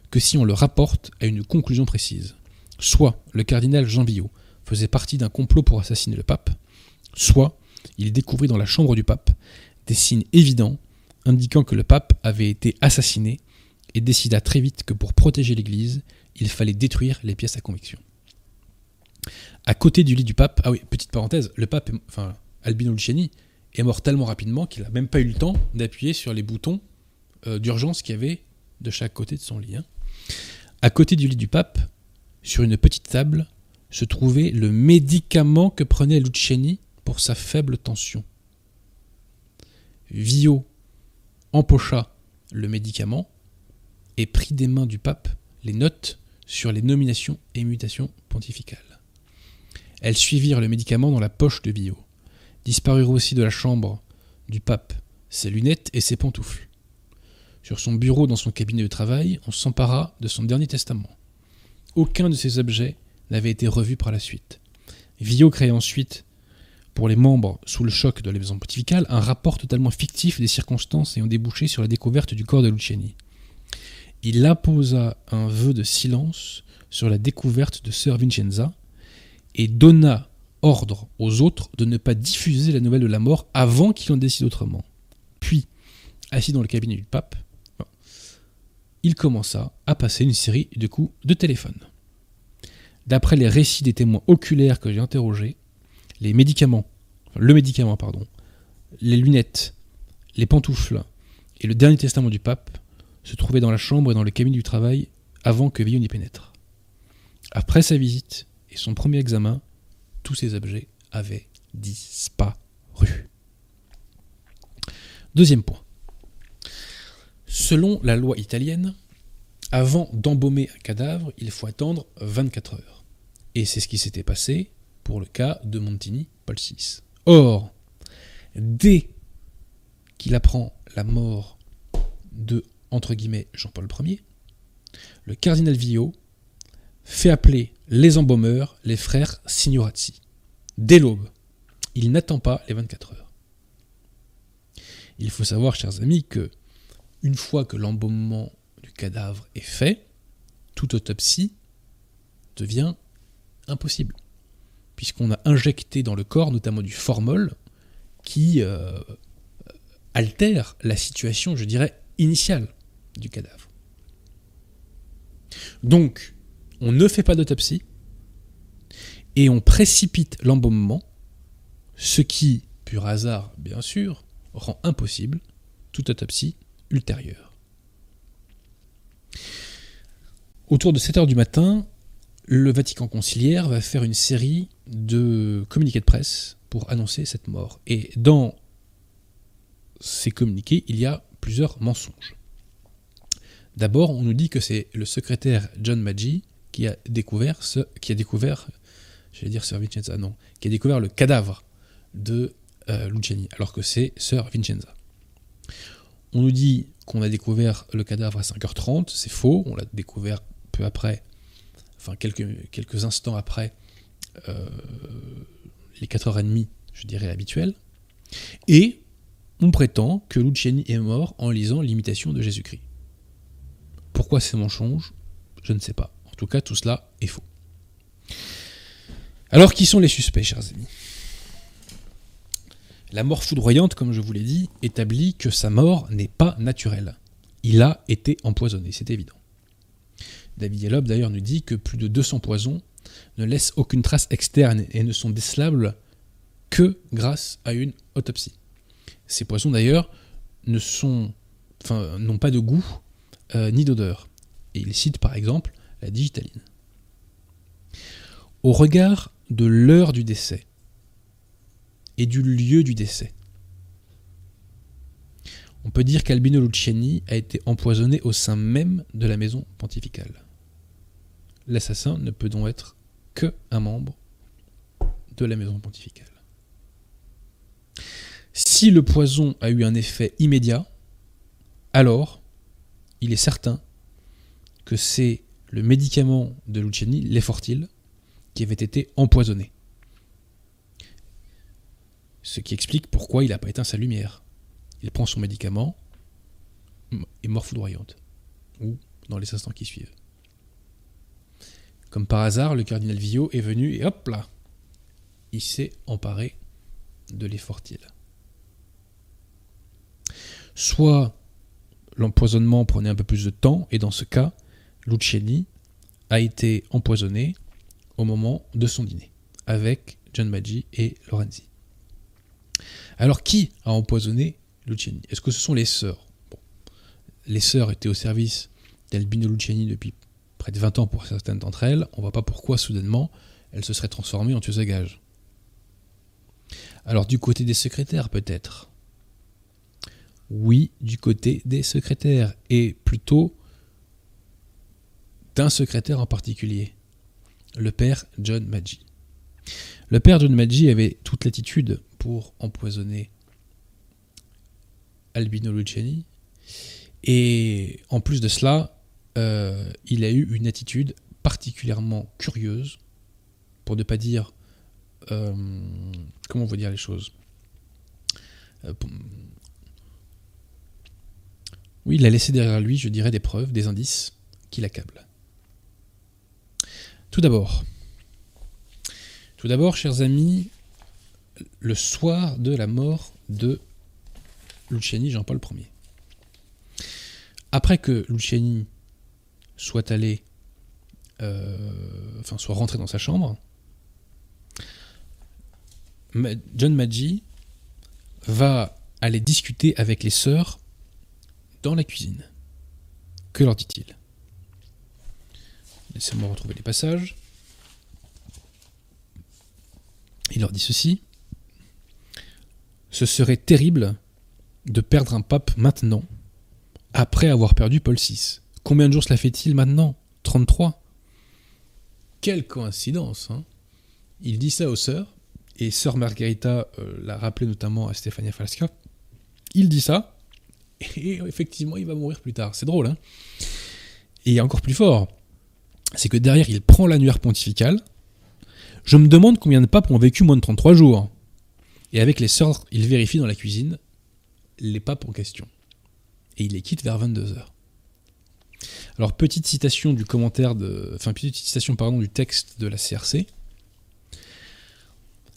que si on le rapporte à une conclusion précise. Soit le cardinal Jean Villot faisait partie d'un complot pour assassiner le pape, soit il découvrit dans la chambre du pape des signes évidents indiquant que le pape avait été assassiné et décida très vite que pour protéger l'Église, il fallait détruire les pièces à conviction. À côté du lit du pape, ah oui, petite parenthèse, le pape, enfin Albino Luciani, est mort tellement rapidement qu'il n'a même pas eu le temps d'appuyer sur les boutons d'urgence qu'il y avait de chaque côté de son lit. Hein. À côté du lit du pape, sur une petite table, se trouvait le médicament que prenait Luciani pour sa faible tension. Vio empocha le médicament et prit des mains du pape les notes sur les nominations et mutations pontificales. Elles suivirent le médicament dans la poche de Vio. Disparurent aussi de la chambre du pape ses lunettes et ses pantoufles. Sur son bureau dans son cabinet de travail, on s'empara de son dernier testament. Aucun de ces objets n'avait été revu par la suite. Vio créa ensuite, pour les membres sous le choc de la maison pontificale, un rapport totalement fictif des circonstances ayant débouché sur la découverte du corps de Luciani. Il imposa un vœu de silence sur la découverte de Sir Vincenza et donna ordre aux autres de ne pas diffuser la nouvelle de la mort avant qu'il en décide autrement. Puis, assis dans le cabinet du pape, il commença à passer une série de coups de téléphone. D'après les récits des témoins oculaires que j'ai interrogés, les médicaments, le médicament, pardon, les lunettes, les pantoufles et le dernier testament du pape se trouvaient dans la chambre et dans le cabinet du travail avant que Villon n'y pénètre. Après sa visite et son premier examen, tous ces objets avaient disparu. Deuxième point. Selon la loi italienne, avant d'embaumer un cadavre, il faut attendre 24 heures. Et c'est ce qui s'était passé pour le cas de Montini, Paul VI. Or, dès qu'il apprend la mort de, guillemets, Jean-Paul Ier, le cardinal Villot fait appeler les embaumeurs les frères Signorazzi. Dès l'aube, il n'attend pas les 24 heures. Il faut savoir, chers amis, que une fois que l'embaumement du cadavre est fait, toute autopsie devient impossible, puisqu'on a injecté dans le corps notamment du formol qui euh, altère la situation, je dirais, initiale du cadavre. Donc, on ne fait pas d'autopsie et on précipite l'embaumement, ce qui, pur hasard bien sûr, rend impossible toute autopsie Autour de 7 heures du matin, le Vatican conciliaire va faire une série de communiqués de presse pour annoncer cette mort. Et dans ces communiqués, il y a plusieurs mensonges. D'abord, on nous dit que c'est le secrétaire John Maggi qui a découvert le cadavre de euh, Luciani, alors que c'est Sir Vincenza. On nous dit qu'on a découvert le cadavre à 5h30, c'est faux, on l'a découvert peu après, enfin quelques, instants après euh, les 4h30, je dirais, habituelles. Et on prétend que Luciani est mort en lisant l'imitation de Jésus-Christ. Pourquoi ces mensonges Je ne sais pas. En tout cas, tout cela est faux. Alors, qui sont les suspects, chers amis? La mort foudroyante, comme je vous l'ai dit, établit que sa mort n'est pas naturelle. Il a été empoisonné, c'est évident. David Yellob d'ailleurs nous dit que plus de 200 poisons ne laissent aucune trace externe et ne sont décelables que grâce à une autopsie. Ces poisons d'ailleurs n'ont pas de goût euh, ni d'odeur. Et il cite par exemple la digitaline. Au regard de l'heure du décès et du lieu du décès, on peut dire qu'Albino Luciani a été empoisonné au sein même de la maison pontificale. L'assassin ne peut donc être que un membre de la maison pontificale. Si le poison a eu un effet immédiat, alors il est certain que c'est le médicament de Luciani, l'effortil, qui avait été empoisonné. Ce qui explique pourquoi il n'a pas éteint sa lumière. Il prend son médicament et mort foudroyante. Ou dans les instants qui suivent. Comme par hasard, le cardinal Villot est venu et hop là, il s'est emparé de l'effortil. Soit l'empoisonnement prenait un peu plus de temps, et dans ce cas, Luciani a été empoisonné au moment de son dîner, avec John Maggi et Lorenzi. Alors qui a empoisonné Luciani? Est-ce que ce sont les sœurs? Les sœurs étaient au service d'Albino Luciani depuis près de 20 ans pour certaines d'entre elles. On ne voit pas pourquoi soudainement elles se seraient transformées en tueuses à gages. Alors du côté des secrétaires peut-être? Oui, du côté des secrétaires, et plutôt d'un secrétaire en particulier, le père John Maggi. Le père John Maggi avait toute l'attitude pour empoisonner Albino Luciani, et en plus de cela, euh, il a eu une attitude particulièrement curieuse, pour ne pas dire euh, comment on va dire les choses euh, Oui, il a laissé derrière lui, je dirais, des preuves, des indices qui l'accablent. Tout d'abord, tout d'abord, chers amis, le soir de la mort de Luciani Jean-Paul Ier. Après que Luciani soit allé, euh, enfin soit rentré dans sa chambre, John Maggi va aller discuter avec les sœurs dans la cuisine. Que leur dit-il? Laissez-moi retrouver les passages. Il leur dit ceci. Ce serait terrible de perdre un pape maintenant, après avoir perdu Paul VI. Combien de jours cela fait-il maintenant? 33 Quelle coïncidence hein Il dit ça aux sœurs, et sœur Margherita euh, l'a rappelé notamment à Stefania Falska, il dit ça, et effectivement il va mourir plus tard. C'est drôle, hein Et encore plus fort, c'est que derrière il prend l'annuaire pontifical. Je me demande combien de papes ont vécu moins de 33 jours. Et avec les sœurs, il vérifie dans la cuisine les papes en question. Et il les quitte vers 22h. Alors, petite citation du commentaire de. Enfin, petite citation, du texte de la CRC.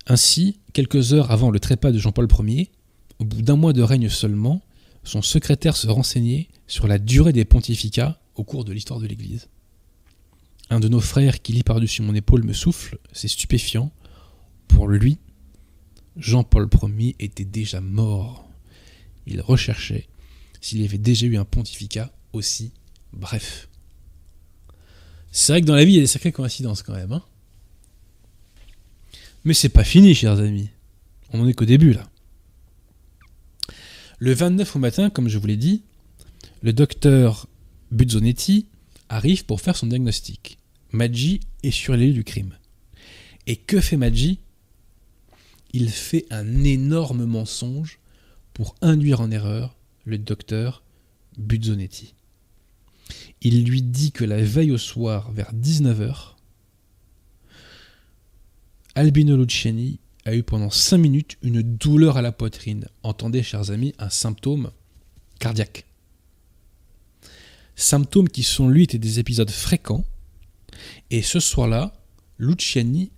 Ainsi, quelques heures avant le trépas de Jean-Paul Ier, au bout d'un mois de règne seulement, son secrétaire se renseignait sur la durée des pontificats au cours de l'histoire de l'Église. Un de nos frères qui lit par-dessus mon épaule me souffle, c'est stupéfiant. Pour lui, Jean-Paul Ier était déjà mort. Il recherchait s'il y avait déjà eu un pontificat aussi bref. C'est vrai que dans la vie, il y a des sacrées coïncidences quand même. Hein mais c'est pas fini, chers amis. On n'en est qu'au début, là. Le 29 au matin, comme je vous l'ai dit, le docteur Buzzonetti arrive pour faire son diagnostic. Maggi est sur les lieux du crime. Et que fait Maggi? Il fait un énorme mensonge pour induire en erreur le docteur Buzzonetti. Il lui dit que la veille au soir, vers 19h, Albino Luciani a eu pendant 5 minutes une douleur à la poitrine. Entendez, chers amis, un symptôme cardiaque. Symptômes qui sont, lui, étaient des épisodes fréquents. Et ce soir-là, Luciani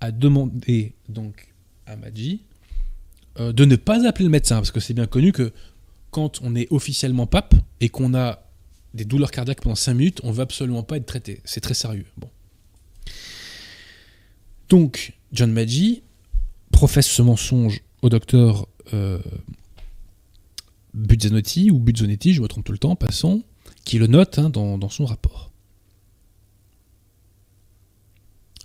a demandé donc à Maggi euh, de ne pas appeler le médecin, parce que c'est bien connu que quand on est officiellement pape et qu'on a des douleurs cardiaques pendant 5 minutes, on ne veut absolument pas être traité. C'est très sérieux. Bon. Donc, John Maggi professe ce mensonge au docteur euh, Buzzanotti, ou Buzzonetti, je me trompe tout le temps, passons, qui le note hein, dans son rapport.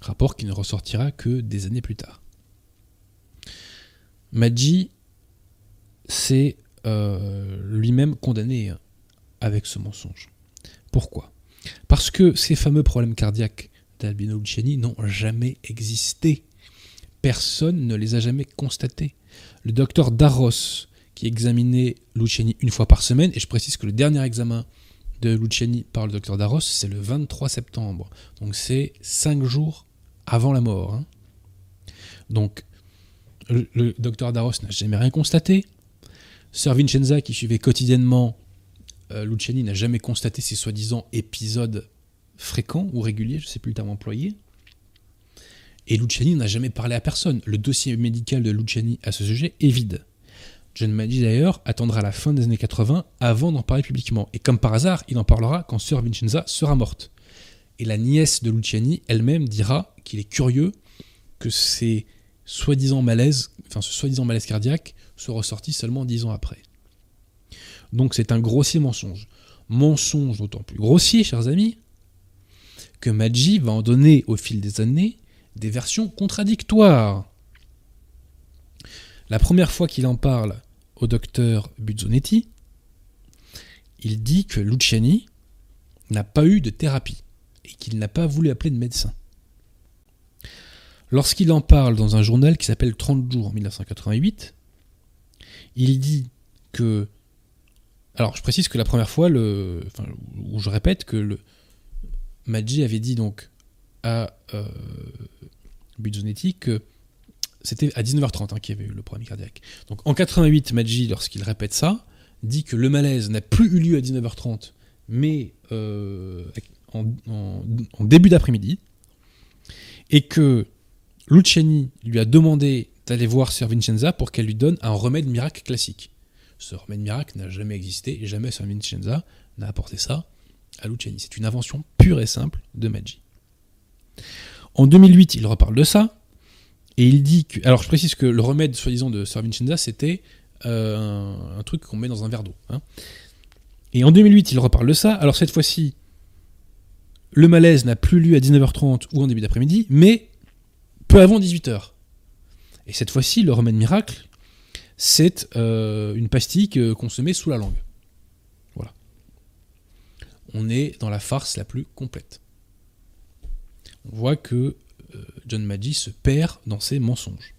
Rapport qui ne ressortira que des années plus tard. Maggi s'est euh, lui-même condamné hein, avec ce mensonge. Pourquoi? Parce que ces fameux problèmes cardiaques d'Albino Luciani n'ont jamais existé. Personne ne les a jamais constatés. Le docteur Darros, qui examinait Luciani une fois par semaine, et je précise que le dernier examen de Luciani par le docteur Darros, c'est le 23 septembre. Donc c'est cinq jours avant la mort. hein. Donc le, docteur Darros n'a jamais rien constaté. Sir Vincenza, qui suivait quotidiennement euh, Luciani, n'a jamais constaté ces soi-disant épisodes fréquents ou réguliers, je ne sais plus le terme employé. Et Luciani n'a jamais parlé à personne. Le dossier médical de Luciani à ce sujet est vide. John Maggi d'ailleurs attendra la fin des années 80 avant d'en parler publiquement. Et comme par hasard, il en parlera quand Sir Vincenza sera morte. Et la nièce de Luciani elle-même dira qu'il est curieux que ces soi-disant malaises, enfin ce soi-disant malaise cardiaque, soit ressorti seulement dix ans après. Donc c'est un grossier mensonge. Mensonge d'autant plus grossier, chers amis, que Maggi va en donner au fil des années des versions contradictoires. La première fois qu'il en parle au docteur Buzzonetti, il dit que Luciani n'a pas eu de thérapie et qu'il n'a pas voulu appeler de médecin. Lorsqu'il en parle dans un journal qui s'appelle 30 jours en 1988, il dit que. Alors, je précise que la première fois, le, où je répète que le Maggi avait dit donc à euh, que c'était à 19h30 hein, qu'il y avait eu le problème cardiaque. Donc en 88, Maggi, lorsqu'il répète ça, dit que le malaise n'a plus eu lieu à 19h30, mais euh, en début d'après-midi, et que Luciani lui a demandé d'aller voir Sir Vincenza pour qu'elle lui donne un remède miracle classique. Ce remède miracle n'a jamais existé et jamais Sir Vincenza n'a apporté ça à Luciani. C'est une invention pure et simple de Maggi. En 2008, il reparle de ça et il dit que. Alors je précise que le remède soi-disant de Sir Vincenza, c'était euh, un, truc qu'on met dans un verre d'eau. hein. Et en 2008, il reparle de ça. Alors cette fois-ci, le malaise n'a plus lieu à 19h30 ou en début d'après-midi, mais peu avant 18h. Et cette fois-ci, le remède miracle, c'est euh, une pastille met sous la langue. Voilà. On est dans la farce la plus complète. On voit que euh, John Maggi se perd dans ses mensonges.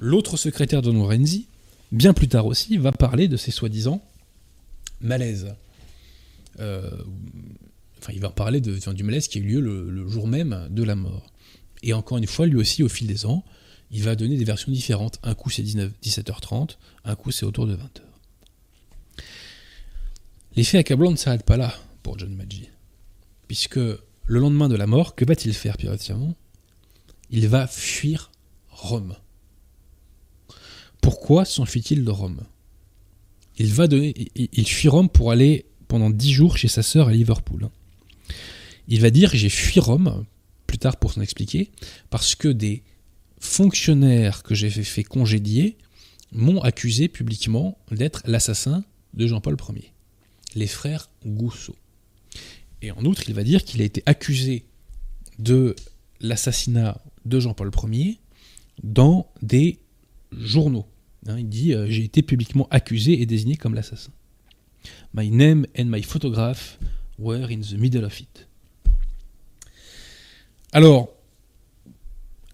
L'autre secrétaire de Lorenzi, bien plus tard aussi, va parler de ses soi-disant malaises. Euh, enfin, il va parler du malaise qui a eu lieu le jour même de la mort. Et encore une fois, lui aussi, au fil des ans, il va donner des versions différentes. Un coup, c'est 19 17h30, un coup, c'est autour de 20h. L'effet accablant ne s'arrête pas là pour John Maggi. Puisque le lendemain de la mort, que va-t-il faire, Pierre Il va fuir Rome. Pourquoi s'enfuit-il de Rome? Il, va donner, il fuit Rome pour aller pendant 10 jours chez sa sœur à Liverpool. Il va dire J'ai fui Rome, tard pour s'en expliquer, parce que des fonctionnaires que j'ai fait, congédier m'ont accusé publiquement d'être l'assassin de Jean-Paul Ier, les frères Gousseau. Et en outre, il va dire qu'il a été accusé de l'assassinat de Jean-Paul Ier dans des journaux. Hein, il dit euh, J'ai été publiquement accusé et désigné comme l'assassin. My name and my photograph were in the middle of it. Alors,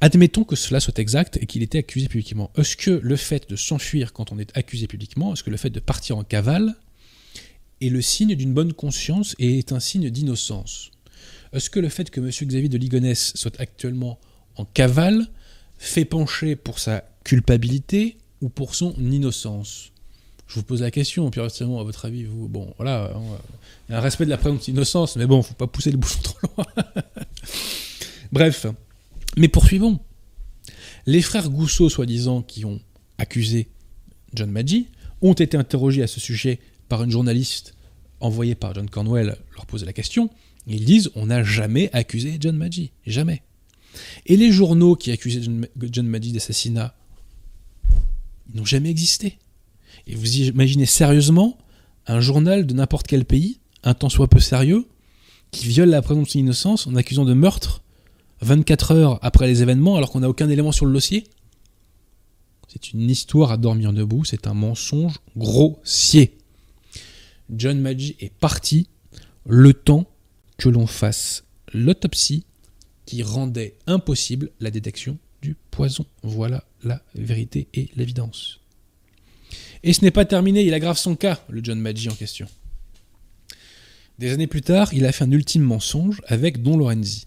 admettons que cela soit exact et qu'il était accusé publiquement. Est-ce que le fait de s'enfuir quand on est accusé publiquement, est-ce que le fait de partir en cavale est le signe d'une bonne conscience et est un signe d'innocence? Est-ce que le fait que M. Xavier de Ligonnès soit actuellement en cavale fait pencher pour sa culpabilité ou pour son innocence? Je vous pose la question, puis récemment, à votre avis, vous, bon, voilà, il y a un respect de la présomption d'innocence, mais bon, faut pas pousser le bouchon trop loin. Bref, mais poursuivons. Les frères Gousseau, soi-disant, qui ont accusé John Maggi, ont été interrogés à ce sujet par une journaliste envoyée par John Cornwell, leur poser la question. Ils disent on n'a jamais accusé John Maggi, jamais. Et les journaux qui accusaient John, John Maggi d'assassinat n'ont jamais existé. Et vous imaginez sérieusement un journal de n'importe quel pays, un tant soit peu sérieux, qui viole la présomption d'innocence en accusant de meurtre 24 heures après les événements alors qu'on n'a aucun élément sur le dossier C'est une histoire à dormir debout, c'est un mensonge grossier. John Maggi est parti le temps que l'on fasse l'autopsie qui rendait impossible la détection du poison. Voilà la vérité et l'évidence. Et ce n'est pas terminé, il aggrave son cas, le John Maggi en question. Des années plus tard, il a fait un ultime mensonge avec Don Lorenzi.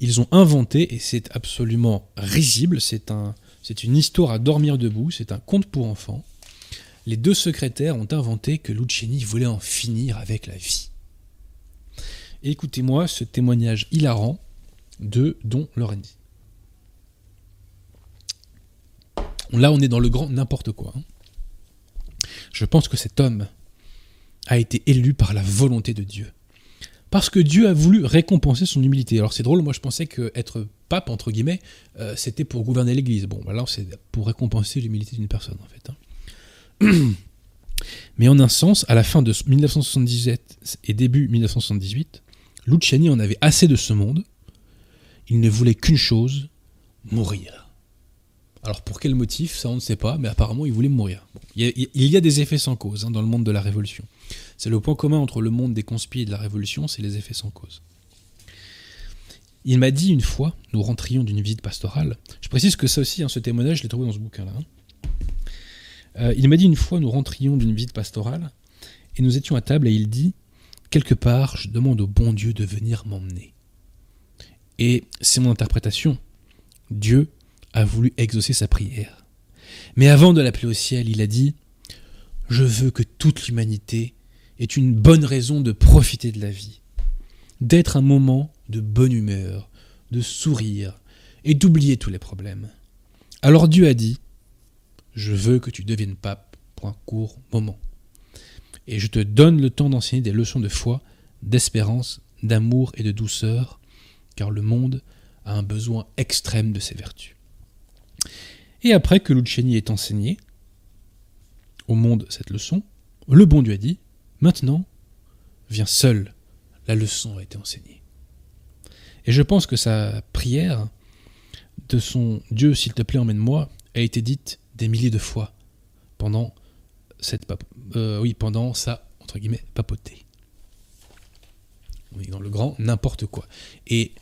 Ils ont inventé, et c'est absolument risible, c'est un, une histoire à dormir debout, c'est un conte pour enfants. Les deux secrétaires ont inventé que Luciani voulait en finir avec la vie. Écoutez-moi ce témoignage hilarant de Don Lorenzi. Là, on est dans le grand n'importe quoi. Hein. Je pense que cet homme a été élu par la volonté de Dieu. Parce que Dieu a voulu récompenser son humilité. Alors c'est drôle, moi je pensais que être pape, entre guillemets, euh, c'était pour gouverner l'Église. Bon, là c'est pour récompenser l'humilité d'une personne en fait. Hein. Mais en un sens, à la fin de 1977 et début 1978, Luciani en avait assez de ce monde. Il ne voulait qu'une chose, mourir. Alors pour quel motif, ça on ne sait pas, mais apparemment il voulait mourir. il, y a, des effets sans cause hein, dans le monde de la Révolution. C'est le point commun entre le monde des conspires et de la Révolution, c'est les effets sans cause. Il m'a dit une fois, nous rentrions d'une visite pastorale, je précise que ça aussi, hein, ce témoignage, je l'ai trouvé dans ce bouquin-là. Hein. Euh, il m'a dit une fois, nous rentrions d'une visite pastorale, et nous étions à table, et il dit, quelque part, je demande au bon Dieu de venir m'emmener. Et c'est mon interprétation. Dieu a voulu exaucer sa prière. Mais avant de l'appeler au ciel, il a dit Je veux que toute l'humanité ait une bonne raison de profiter de la vie, d'être un moment de bonne humeur, de sourire et d'oublier tous les problèmes. Alors Dieu a dit Je veux que tu deviennes pape pour un court moment. Et je te donne le temps d'enseigner des leçons de foi, d'espérance, d'amour et de douceur, car le monde a un besoin extrême de ces vertus. Et après que Luciani ait enseigné au monde cette leçon, le bon Dieu a dit Maintenant, viens seul, la leçon a été enseignée. Et je pense que sa prière de son Dieu, s'il te plaît, emmène-moi, a été dite des milliers de fois pendant cette euh, oui, pendant sa entre guillemets papauté. On est dans le grand n'importe quoi. Et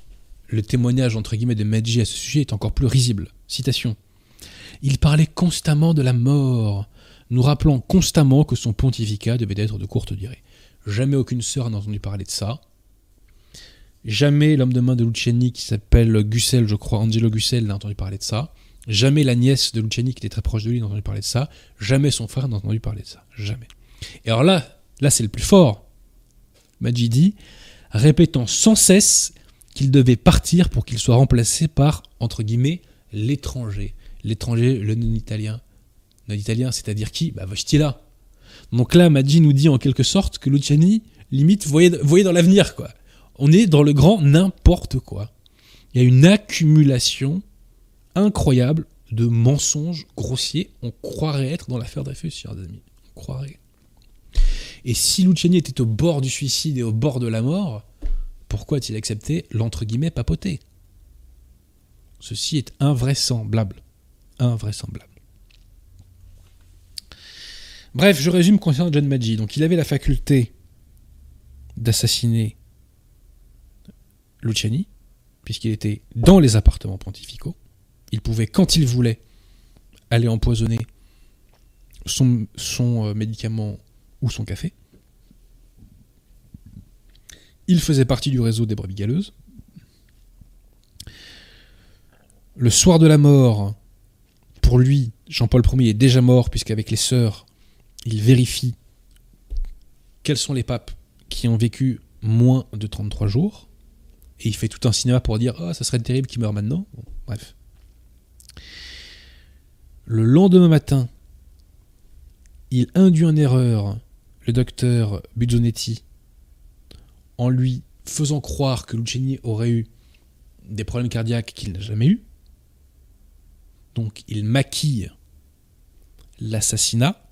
le témoignage entre guillemets de Medji à ce sujet est encore plus risible. Citation. Il parlait constamment de la mort, nous rappelant constamment que son pontificat devait être de courte durée. Jamais aucune sœur n'a entendu parler de ça. Jamais l'homme de main de Luciani, qui s'appelle Gussel, je crois, Angelo Gussel, n'a entendu parler de ça. Jamais la nièce de Luciani, qui était très proche de lui, n'a entendu parler de ça. Jamais son frère n'a entendu parler de ça. Jamais. Et alors là, là c'est le plus fort. Majidi, répétant sans cesse qu'il devait partir pour qu'il soit remplacé par, entre guillemets, l'étranger. L'étranger, le non-italien. C'est-à-dire qui Bah là. Donc là, Maggi nous dit en quelque sorte que Luciani, limite, voyait dans l'avenir, quoi. On est dans le grand n'importe quoi. Il y a une accumulation incroyable de mensonges grossiers. On croirait être dans l'affaire Dreyfus, chers amis. On croirait. Et si Luciani était au bord du suicide et au bord de la mort, pourquoi a-t-il accepté l'entre guillemets papoter? Ceci est invraisemblable. Invraisemblable. Bref, je résume concernant John Maggi. Donc il avait la faculté d'assassiner Luciani, puisqu'il était dans les appartements pontificaux. Il pouvait, quand il voulait, aller empoisonner son, euh, médicament ou son café. Il faisait partie du réseau des brebis galeuses. Le soir de la mort, pour lui, Jean-Paul Ier est déjà mort, puisqu'avec les sœurs, il vérifie quels sont les papes qui ont vécu moins de 33 jours. Et il fait tout un cinéma pour dire Ah, ça serait terrible qu'il meure maintenant. bref. Le lendemain matin, il induit en erreur le docteur Buzzonetti en lui faisant croire que Luciani aurait eu des problèmes cardiaques qu'il n'a jamais eu. Donc il maquille l'assassinat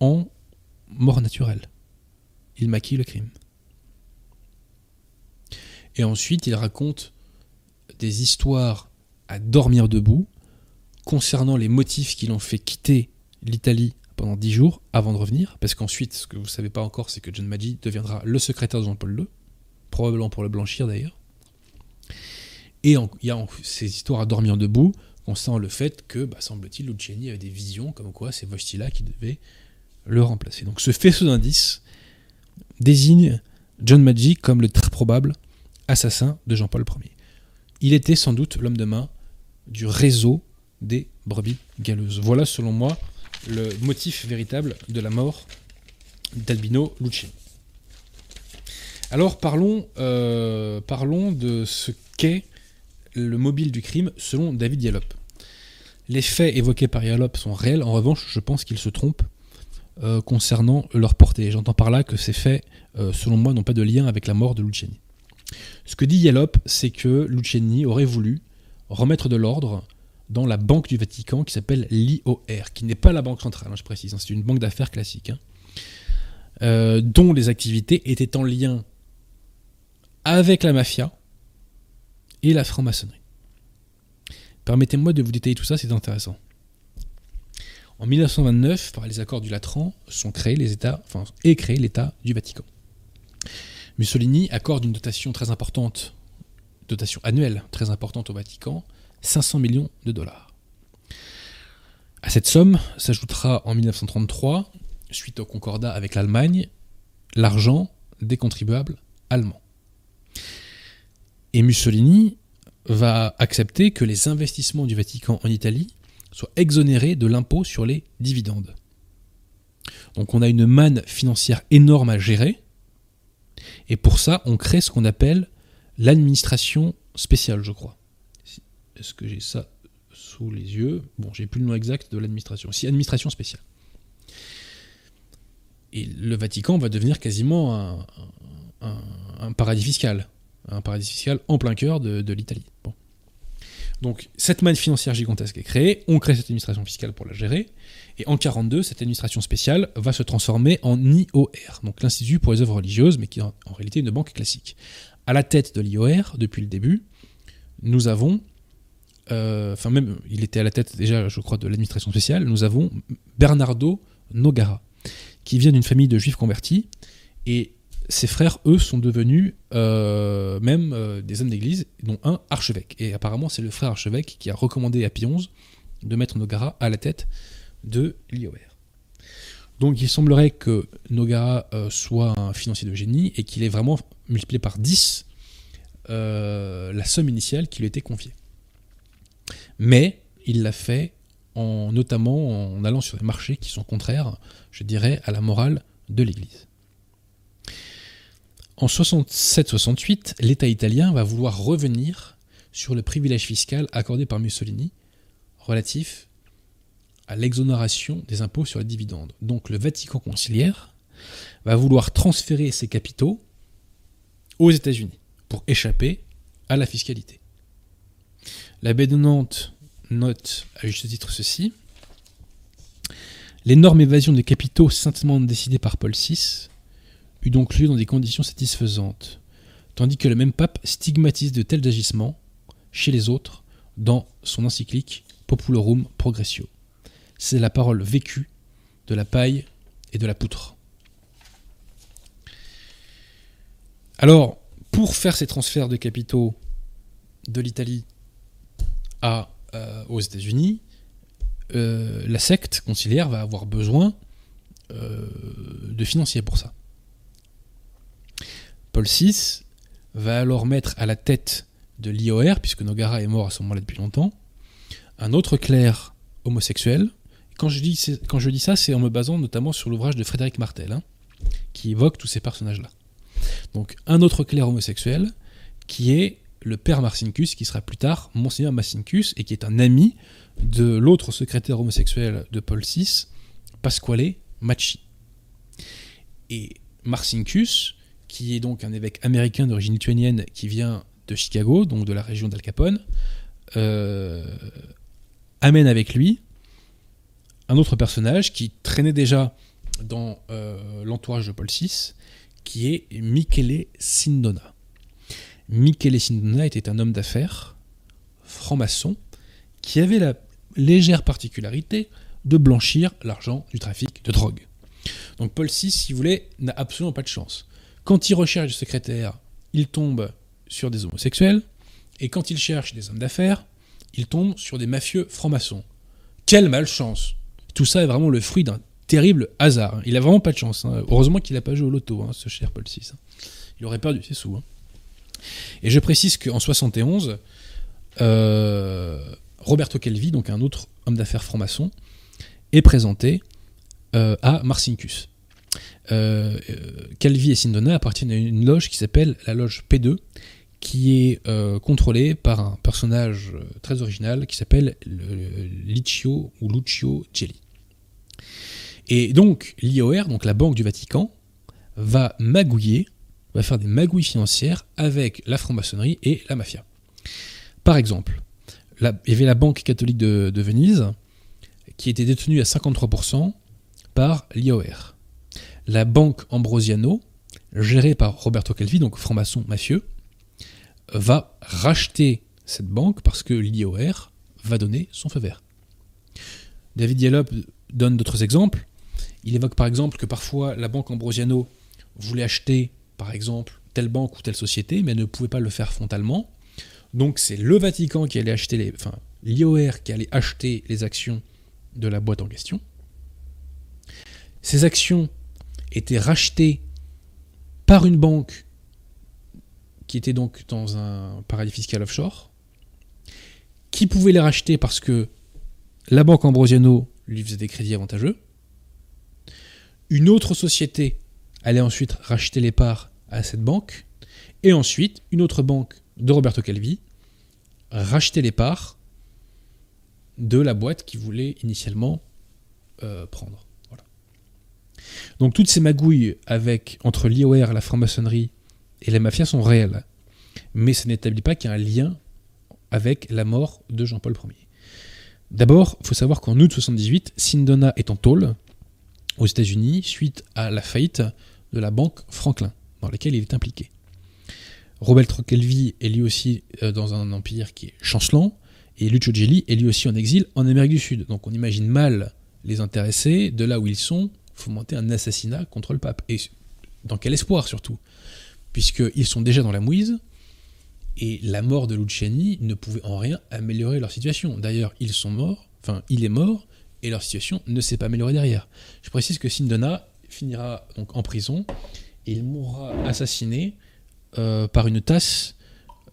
en mort naturelle. Il maquille le crime. Et ensuite, il raconte des histoires à dormir debout concernant les motifs qui l'ont fait quitter l'Italie pendant dix jours avant de revenir, parce qu'ensuite, ce que vous ne savez pas encore, c'est que John Maggi deviendra le secrétaire de Jean-Paul II, probablement pour le blanchir d'ailleurs. Et il y a ces histoires à dormir debout, concernant le fait que, bah, semble-t-il, Luciani avait des visions comme quoi c'est Vostila qui devait le remplacer. Donc ce faisceau d'indices désigne John Maggi comme le très probable assassin de Jean-Paul Ier. Il était sans doute l'homme de main du réseau des brebis galeuses. Voilà selon moi le motif véritable de la mort d'Albino Luciani. Alors parlons, euh, parlons de ce qu'est le mobile du crime selon David Yallop. Les faits évoqués par Yallop sont réels, en revanche je pense qu'il se trompe euh, concernant leur portée. J'entends par là que ces faits, euh, selon moi, n'ont pas de lien avec la mort de Luciani. Ce que dit Yallop, c'est que Luciani aurait voulu remettre de l'ordre dans la banque du Vatican qui s'appelle l'IOR, qui n'est pas la banque centrale, hein, je précise, hein, c'est une banque d'affaires classique, hein, euh, dont les activités étaient en lien avec la mafia et la franc-maçonnerie. Permettez-moi de vous détailler tout ça, c'est intéressant. En 1929, par les accords du Latran, sont créés les États, enfin, est créé l'État du Vatican. Mussolini accorde une dotation très importante, dotation annuelle très importante au Vatican, 500 millions de dollars. À cette somme s'ajoutera en 1933, suite au concordat avec l'Allemagne, l'argent des contribuables allemands. Et Mussolini va accepter que les investissements du Vatican en Italie soient exonérés de l'impôt sur les dividendes. Donc on a une manne financière énorme à gérer, et pour ça on crée ce qu'on appelle l'administration spéciale, je crois. Est-ce que j'ai ça sous les yeux? Bon, j'ai plus le nom exact de l'administration. Si, administration spéciale. Et le Vatican va devenir quasiment un, paradis fiscal. Un paradis fiscal en plein cœur de, l'Italie. Donc, cette manne financière gigantesque est créée, on crée cette administration fiscale pour la gérer, et en 1942, cette administration spéciale va se transformer en IOR, donc l'Institut pour les œuvres religieuses, mais qui est en, en réalité une banque classique. À la tête de l'IOR, depuis le début, nous avons euh, enfin même, il était à la tête déjà, je crois, de l'administration spéciale, nous avons Bernardo Nogara, qui vient d'une famille de juifs convertis, et ses frères, eux, sont devenus euh, même euh, des hommes d'église, dont un archevêque. Et apparemment, c'est le frère archevêque qui a recommandé à XI de mettre Nogara à la tête de l'IOR. Donc il semblerait que Nogara soit un financier de génie et qu'il ait vraiment multiplié par 10 la somme initiale qui lui était confiée. Mais il l'a fait en, notamment en allant sur des marchés qui sont contraires, je dirais, à la morale de l'Église. En 67-68, l'État italien va vouloir revenir sur le privilège fiscal accordé par Mussolini relatif à l'exonération des impôts sur les dividendes. Donc le Vatican conciliaire va vouloir transférer ses capitaux aux États-Unis pour échapper à la fiscalité. La baie de Nantes note à juste titre ceci. L'énorme évasion des capitaux saintement décidée par Paul VI eut donc lieu dans des conditions satisfaisantes, tandis que le même pape stigmatise de tels agissements chez les autres dans son encyclique Populorum Progressio. C'est la parole vécue de la paille et de la poutre. Alors, pour faire ces transferts de capitaux de l'Italie euh, aux États-Unis, euh, la secte conciliaire va avoir besoin euh, de financiers pour ça. Paul VI va alors mettre à la tête de l'IOR, puisque Nogara est mort à ce moment-là depuis longtemps, un autre clerc homosexuel. Quand je dis, ça, c'est en me basant notamment sur l'ouvrage de Frédéric Martel, hein, qui évoque tous ces personnages-là. Donc un autre clerc homosexuel qui est le père Marcincus, qui sera plus tard Monseigneur Marcincus, et qui est un ami de l'autre secrétaire homosexuel de Paul VI, Pasquale Macci. Et Marcincus, qui est donc un évêque américain d'origine lituanienne qui vient de Chicago, donc de la région d'Al Capone, euh, amène avec lui un autre personnage qui traînait déjà dans euh, l'entourage de Paul VI, qui est Michele Sindona. Michele Sindona était un homme d'affaires, franc-maçon, qui avait la légère particularité de blanchir l'argent du trafic de drogue. Donc Paul VI, si vous voulez, n'a absolument pas de chance. Quand il recherche du secrétaire, il tombe sur des homosexuels, et quand il cherche des hommes d'affaires, il tombe sur des mafieux francs-maçons. Quelle malchance Tout ça est vraiment le fruit d'un terrible hasard. Il a vraiment pas de chance. hein. Heureusement qu'il n'a pas joué au loto, hein, ce cher Paul VI. hein. Il aurait perdu ses sous. Et je précise qu'en 71, euh, Roberto Calvi, donc un autre homme d'affaires franc-maçon, est présenté euh, à Marcinkus. Euh, euh, Calvi et Sindona appartiennent à une loge qui s'appelle la loge P2, qui est euh, contrôlée par un personnage très original qui s'appelle le- le Licio ou Lucio Gelli. Et donc l'IOR, donc la Banque du Vatican, va magouiller, va faire des magouilles financières avec la franc-maçonnerie et la mafia. Par exemple, la- il y avait la Banque catholique de, de Venise qui était détenue à 53% par l'IOR. La Banque Ambrosiano, gérée par Roberto Calvi, donc franc-maçon mafieux, va racheter cette banque parce que l'IOR va donner son feu vert. David Diallo donne d'autres exemples. Il évoque par exemple que parfois la banque Ambrosiano voulait acheter par exemple telle banque ou telle société, mais ne pouvait pas le faire frontalement. Donc c'est le Vatican qui allait acheter les, enfin qui allait acheter les actions de la boîte en question. Ces actions étaient rachetées par une banque qui était donc dans un paradis fiscal offshore, qui pouvait les racheter parce que la banque Ambrosiano lui faisait des crédits avantageux. Une autre société allait ensuite racheter les parts à cette banque, et ensuite une autre banque de Roberto Calvi racheter les parts de la boîte qui voulait initialement euh, prendre. Donc toutes ces magouilles entre l'IOR, la franc-maçonnerie et la mafia sont réelles, mais ça n'établit pas qu'il y a un lien avec la mort de Jean-Paul Ier. D'abord, il faut savoir qu'en août 78, Sindona est en tôle aux États-Unis suite à la faillite de la banque Franklin, dans laquelle il est impliqué. Roberto Calvi est lui aussi euh, dans un empire qui est chancelant, et Lucio Gelli est lui aussi en exil en Amérique du Sud. Donc on imagine mal les intéressés, de là où ils sont, fomenter un assassinat contre le pape. Et dans quel espoir surtout? Puisqu'ils sont déjà dans la mouise, et la mort de Luciani ne pouvait en rien améliorer leur situation. D'ailleurs, ils sont morts, enfin, il est mort, et leur situation ne s'est pas améliorée derrière. Je précise que Sindona finira donc en prison, et il mourra assassiné euh, par une tasse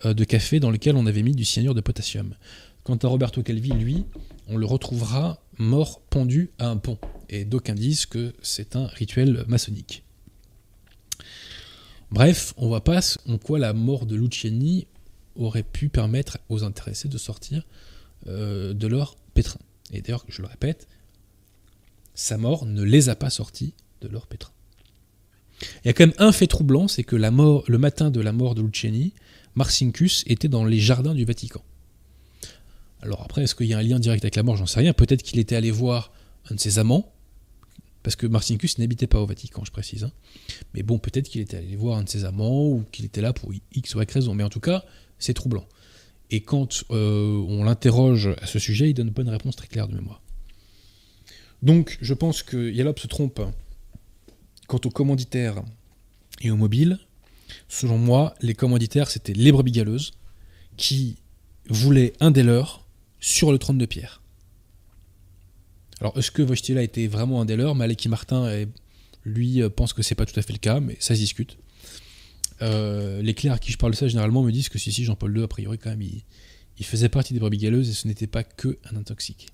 euh, de café dans lequel on avait mis du cyanure de potassium. Quant à Roberto Calvi, lui, on le retrouvera mort pendu à un pont. Et d'aucuns disent que c'est un rituel maçonnique. Bref, on voit pas en quoi la mort de Luciani aurait pu permettre aux intéressés de sortir euh, de leur pétrin. Et d'ailleurs, je le répète, sa mort ne les a pas sortis de leur pétrin. Il y a quand même un fait troublant, c'est que le matin de la mort de Luciani, Marcinkus était dans les jardins du Vatican. Alors après, est-ce qu'il y a un lien direct avec la mort? J'en sais rien. Peut-être qu'il était allé voir un de ses amants, parce que Marcinkus n'habitait pas au Vatican, je précise. hein. Mais bon, peut-être qu'il était allé voir un de ses amants, ou qu'il était là pour X ou Y raison. Mais en tout cas, c'est troublant. Et quand euh, on l'interroge à ce sujet, il donne pas une réponse très claire de mémoire. Donc, je pense que Yalop se trompe quant aux commanditaires et aux mobiles. Selon moi, les commanditaires, c'était les brebis galeuses qui voulaient un des leurs sur le trône de pierre. Alors, est-ce que Wojtyla était vraiment un des leurs? Maleki Martin, lui, euh, pense que c'est pas tout à fait le cas, mais ça se discute. Euh, les clercs à qui je parle ça généralement me disent que si, si, Jean-Paul II, a priori, quand même, il, faisait partie des brebis galeuses et ce n'était pas que un intoxiqué.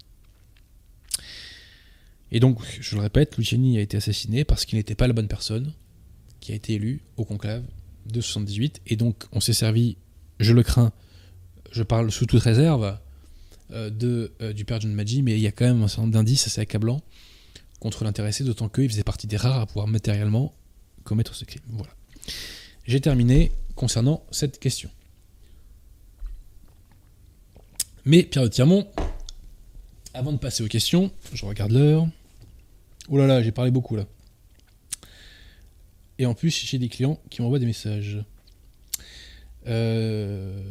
Et donc, je le répète, Luciani a été assassiné parce qu'il n'était pas la bonne personne qui a été élue au conclave de 78. Et donc, on s'est servi, je le crains, je parle sous toute réserve, de, euh, du père John Maggi, mais il y a quand même un certain nombre d'indices assez accablants contre l'intéressé, d'autant qu'il faisait partie des rares à pouvoir matériellement commettre ce crime. Voilà. J'ai terminé concernant cette question. Mais Pierre de Tirmont Avant de passer aux questions, je regarde l'heure. Oh là là, j'ai parlé beaucoup là. Et en plus, j'ai des clients qui m'envoient des messages. Euh,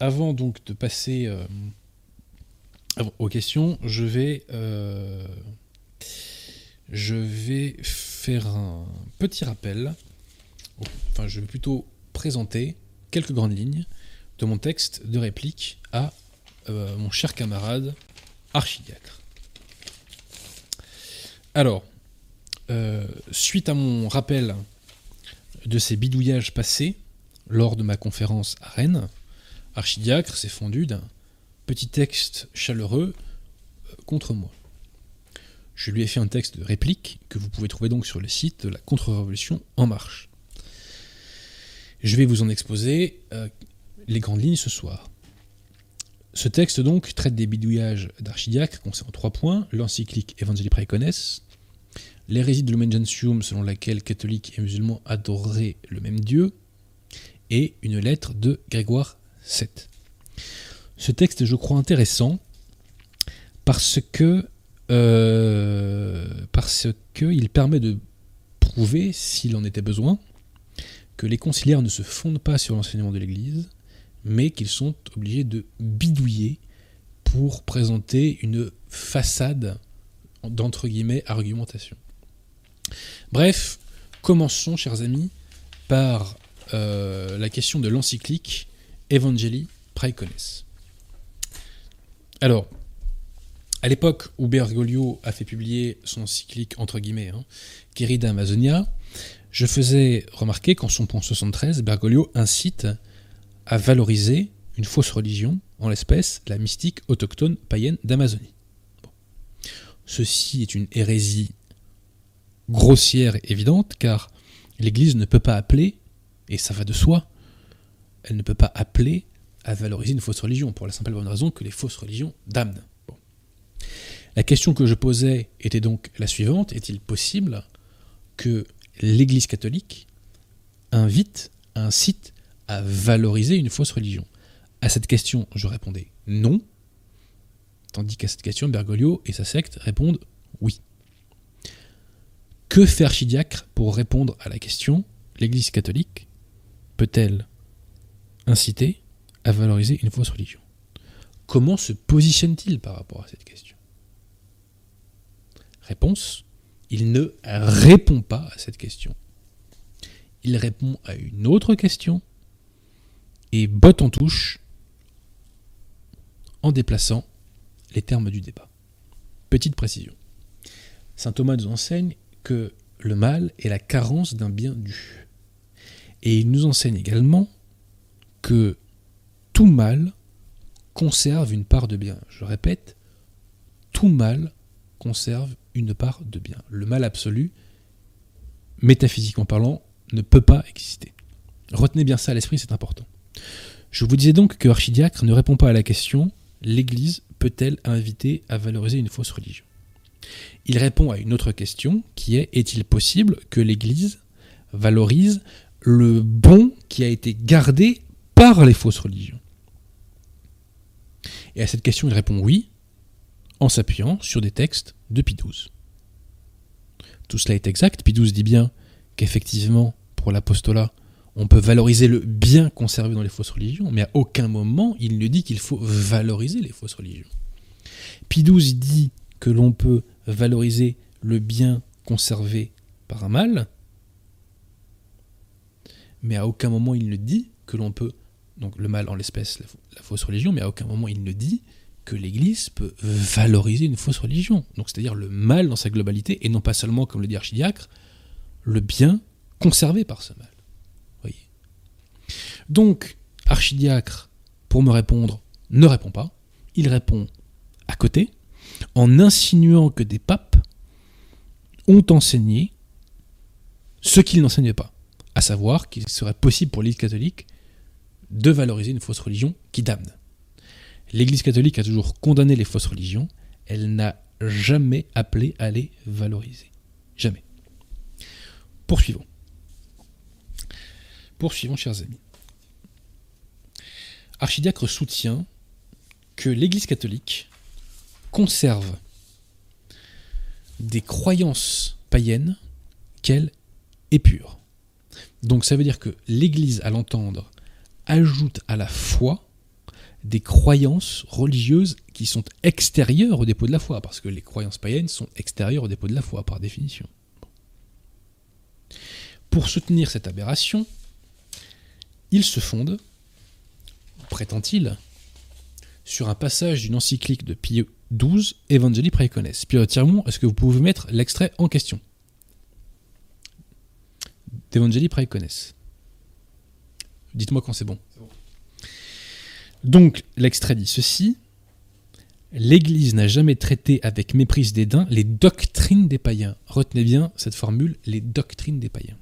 avant donc de passer euh, aux questions, je vais, euh, je vais faire un petit rappel. Enfin, je vais plutôt présenter quelques grandes lignes de mon texte de réplique à mon cher camarade archidiacre. Alors, suite à mon rappel de ces bidouillages passés, lors de ma conférence à Rennes, Archidiacre s'est fondu d'un petit texte chaleureux euh, contre moi. Je lui ai fait un texte de réplique que vous pouvez trouver donc sur le site de la Contre-Révolution En Marche. Je vais vous en exposer euh, les grandes lignes ce soir. Ce texte donc traite des bidouillages d'Archidiacre concernant trois points l'encyclique Evangelii Praecones, l'hérésie de Lumen Gentium selon laquelle catholiques et musulmans adoreraient le même Dieu, et une lettre de Grégoire Ce texte, je crois, intéressant parce que euh, parce qu'il permet de prouver, s'il en était besoin, que les conciliaires ne se fondent pas sur l'enseignement de l'Église, mais qu'ils sont obligés de bidouiller pour présenter une façade d'entre guillemets argumentation. Bref, commençons, chers amis, par euh, la question de l'encyclique Evangelii Praecones. Alors, à l'époque où Bergoglio a fait publier son encyclique, entre guillemets, hein, Amazonia, je faisais remarquer qu'en son point 73, Bergoglio incite à valoriser une fausse religion, en l'espèce la mystique autochtone païenne d'Amazonie. Ceci est une hérésie grossière et évidente, car l'Église ne peut pas appeler et ça va de soi, elle ne peut pas appeler à valoriser une fausse religion, pour la simple et bonne raison que les fausses religions damnent. La question que je posais était donc la suivante, est-il possible que l'Église catholique invite, incite à valoriser une fausse religion? À cette question, je répondais non, tandis qu'à cette question, Bergoglio et sa secte répondent oui. Que fait Archidiacre pour répondre à la question L'Église catholique peut-elle inciter à valoriser une fausse religion Comment se positionne-t-il par rapport à cette question? Réponse, il ne répond pas à cette question. Il répond à une autre question et botte en touche en déplaçant les termes du débat. Petite précision. Saint Thomas nous enseigne que le mal est la carence d'un bien dû. Et il nous enseigne également que tout mal conserve une part de bien. Je répète, tout mal conserve une part de bien. Le mal absolu, métaphysiquement parlant, ne peut pas exister. Retenez bien ça à l'esprit, c'est important. Je vous disais donc que Archidiacre ne répond pas à la question l'Église peut-elle inviter à valoriser une fausse religion? Il répond à une autre question qui est est-il possible que l'Église valorise le bon qui a été gardé par les fausses religions Et à cette question, il répond oui, en s'appuyant sur des textes de Pie XII. Tout cela est exact. Pie XII dit bien qu'effectivement, pour l'apostolat, on peut valoriser le bien conservé dans les fausses religions, mais à aucun moment il ne dit qu'il faut valoriser les fausses religions. Pie XII dit que l'on peut valoriser le bien conservé par un mal, mais à aucun moment il ne dit que l'on peut, donc le mal en l'espèce, la, fausse religion, mais à aucun moment il ne dit que l'Église peut valoriser une fausse religion. Donc c'est-à-dire le mal dans sa globalité, et non pas seulement, comme le dit Archidiacre, le bien conservé par ce mal. Voyez? Donc, Archidiacre, pour me répondre, ne répond pas. Il répond à côté, en insinuant que des papes ont enseigné ce qu'ils n'enseignaient pas à savoir qu'il serait possible pour l'Église catholique de valoriser une fausse religion qui damne. L'Église catholique a toujours condamné les fausses religions, elle n'a jamais appelé à les valoriser. Jamais. Poursuivons. Poursuivons, chers amis. Archidiacre soutient que l'Église catholique conserve des croyances païennes qu'elle est pure. Donc ça veut dire que l'Église, à l'entendre, ajoute à la foi des croyances religieuses qui sont extérieures au dépôt de la foi, parce que les croyances païennes sont extérieures au dépôt de la foi, par définition. Pour soutenir cette aberration, il se fonde, prétend-il, sur un passage d'une encyclique de Pie XII, Evangelii Praecones. Pierre Tirmont, est-ce que vous pouvez mettre l'extrait en question D'Evangelii Praecones? Dites-moi quand c'est bon. Donc, l'extrait dit ceci. L'Église n'a jamais traité avec méprise dédain les doctrines des païens. Retenez bien cette formule, les doctrines des païens.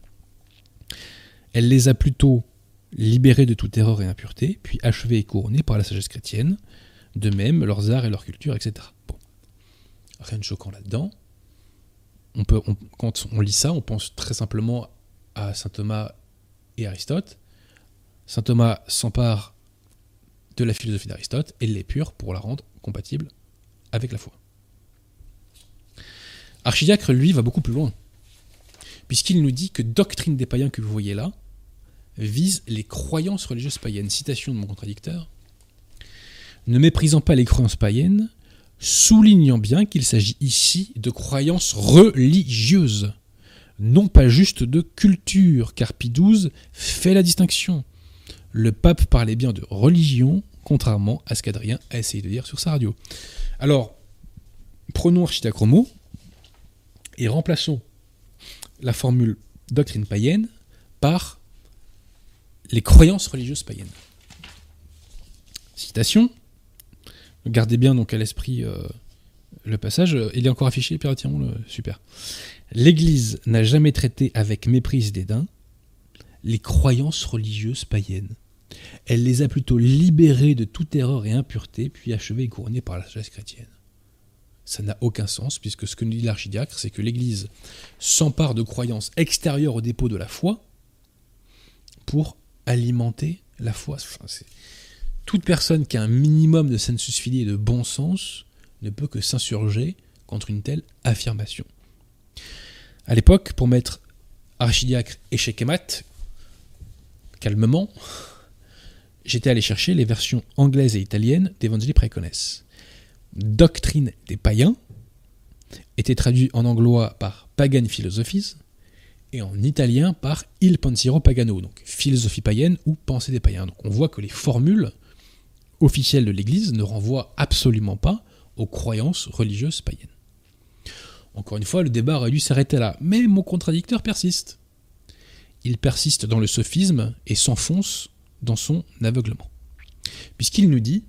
Elle les a plutôt libérés de toute erreur et impureté, puis achevés et couronnés par la sagesse chrétienne, de même leurs arts et leur culture, etc. Bon. Rien de choquant là-dedans. On quand on lit ça, on pense très simplement à saint Thomas et Aristote. Saint Thomas s'empare de la philosophie d'Aristote et l'épure pour la rendre compatible avec la foi. Archidiacre, lui, va beaucoup plus loin, puisqu'il nous dit que doctrine des païens que vous voyez là vise les croyances religieuses païennes. Citation de mon contradicteur. Ne méprisant pas les croyances païennes, soulignant bien qu'il s'agit ici de croyances religieuses, non pas juste de culture, car Pie XII fait la distinction le pape parlait bien de religion, contrairement à ce qu'Adrien a essayé de dire sur sa radio. Alors, prenons Architacromo et remplaçons la formule doctrine païenne par les croyances religieuses païennes. Citation. Gardez bien donc à l'esprit euh, le passage. Il est encore affiché, Pierre le super. L'Église n'a jamais traité avec méprise dédain les croyances religieuses païennes. Elle les a plutôt libérés de toute erreur et impureté, puis achevés et couronnés par la sagesse chrétienne. Ça n'a aucun sens, puisque ce que nous dit l'archidiacre, c'est que l'Église s'empare de croyances extérieures au dépôt de la foi pour alimenter la foi. toute personne qui a un minimum de sensus fili et de bon sens ne peut que s'insurger contre une telle affirmation. À l'époque, pour mettre archidiacre et Shekemat calmement, j'étais allé chercher les versions anglaises et italiennes d'Evangelii Praecones. Doctrine des païens était traduit en anglois par Pagan Philosophies et en italien par Il Pensiero Pagano, donc philosophie païenne ou pensée des païens. Donc on voit que les formules officielles de l'Église ne renvoient absolument pas aux croyances religieuses païennes. Encore une fois, le débat aurait dû s'arrêter là, mais mon contradicteur persiste. Il persiste dans le sophisme et s'enfonce dans son aveuglement. Puisqu'il nous dit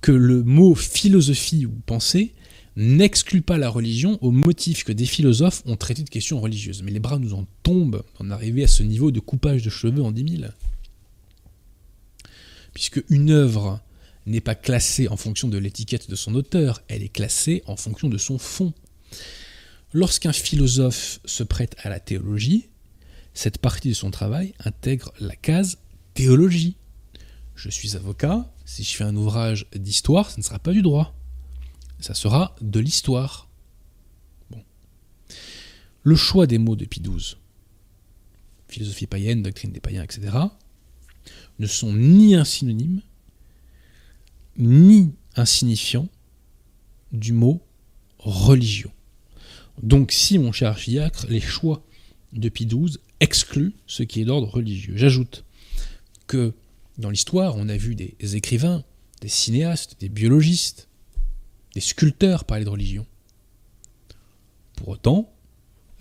que le mot philosophie ou pensée n'exclut pas la religion au motif que des philosophes ont traité de questions religieuses. Mais les bras nous en tombent en arriver à ce niveau de coupage de cheveux en dix mille. Puisque une œuvre n'est pas classée en fonction de l'étiquette de son auteur, elle est classée en fonction de son fond. Lorsqu'un philosophe se prête à la théologie, cette partie de son travail intègre la case théologie. Je suis avocat, si je fais un ouvrage d'histoire, ce ne sera pas du droit. Ça sera de l'histoire. Le choix des mots de Pie XII, philosophie païenne, doctrine des païens, etc., ne sont ni un synonyme, ni un signifiant du mot religion. Donc si, mon cher archidiacre, les choix de Pie XII excluent ce qui est d'ordre religieux. J'ajoute que dans l'histoire, on a vu des écrivains, des cinéastes, des biologistes, des sculpteurs parler de religion. Pour autant,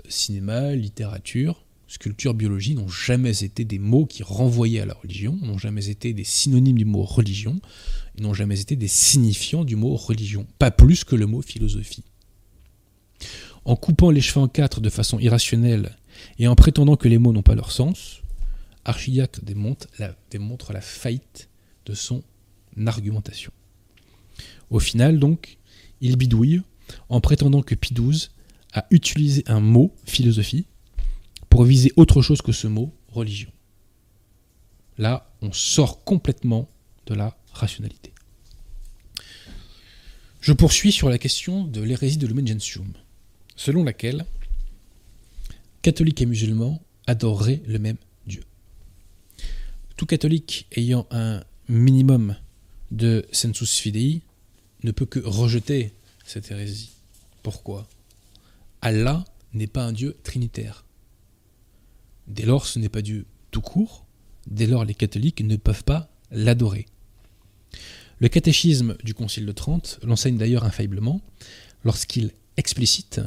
cinéma, littérature, sculpture, biologie n'ont jamais été des mots qui renvoyaient à la religion, n'ont jamais été des synonymes du mot religion, n'ont jamais été des signifiants du mot religion, pas plus que le mot philosophie. En coupant les cheveux en quatre de façon irrationnelle et en prétendant que les mots n'ont pas leur sens, Archidiacre démontre la, faillite de son argumentation. Au final, donc, il bidouille en prétendant que XII a utilisé un mot, philosophie, pour viser autre chose que ce mot, religion. Là, on sort complètement de la rationalité. Je poursuis sur la question de l'hérésie de Lumen Gentium, selon laquelle catholiques et musulmans adoreraient le même. Tout catholique ayant un minimum de sensus fidei ne peut que rejeter cette hérésie. Pourquoi? Allah n'est pas un Dieu trinitaire. Dès lors, ce n'est pas Dieu tout court, dès lors les catholiques ne peuvent pas l'adorer. Le catéchisme du Concile de Trente l'enseigne d'ailleurs infailliblement lorsqu'il explicite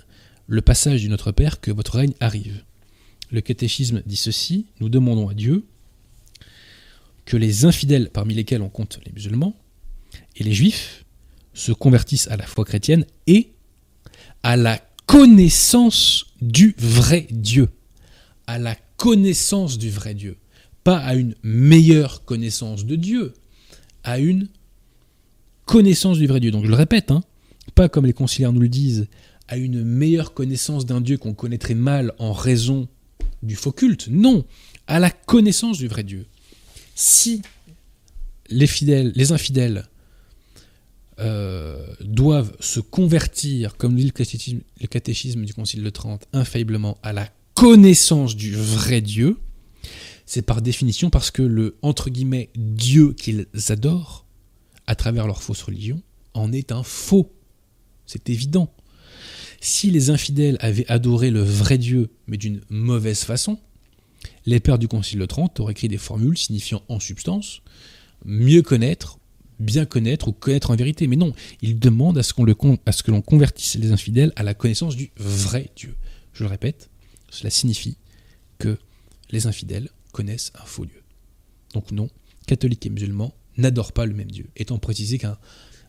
le passage du Notre Père que votre règne arrive. Le catéchisme dit ceci, nous demandons à Dieu que les infidèles, parmi lesquels on compte les musulmans, et les juifs, se convertissent à la foi chrétienne et à la connaissance du vrai Dieu. À la connaissance du vrai Dieu. Pas à une meilleure connaissance de Dieu, à une connaissance du vrai Dieu. Donc je le répète, hein, pas comme les conciliaires nous le disent, à une meilleure connaissance d'un Dieu qu'on connaîtrait mal en raison du faux culte. Non, à la connaissance du vrai Dieu. Si les fidèles, les infidèles euh, doivent se convertir, comme dit le catéchisme, le catéchisme du Concile de Trente, infailliblement à la connaissance du vrai Dieu, c'est par définition parce que le entre guillemets Dieu qu'ils adorent, à travers leur fausse religion, en est un faux. C'est évident. Si les infidèles avaient adoré le vrai Dieu, mais d'une mauvaise façon, les pères du Concile de Trente auraient écrit des formules signifiant en substance mieux connaître, bien connaître ou connaître en vérité. Mais non, ils demandent à ce, qu'on le, à ce que l'on convertisse les infidèles à la connaissance du vrai Dieu. Je le répète, cela signifie que les infidèles connaissent un faux Dieu. Donc non, catholiques et musulmans n'adorent pas le même Dieu, étant précisé qu'un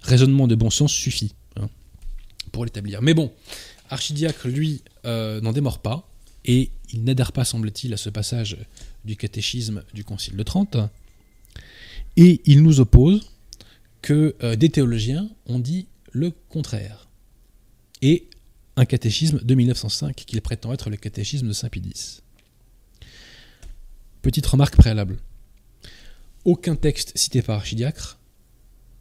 raisonnement de bon sens suffit hein, pour l'établir. Mais bon, Archidiacre, lui, euh, n'en démord pas, et il n'adhère pas, semble-t-il, à ce passage du catéchisme du Concile de Trente, et il nous oppose que euh, des théologiens ont dit le contraire. Et un catéchisme de 1905 qu'il prétend être le catéchisme de Saint-Pédis. Petite remarque préalable. Aucun texte cité par Archidiacre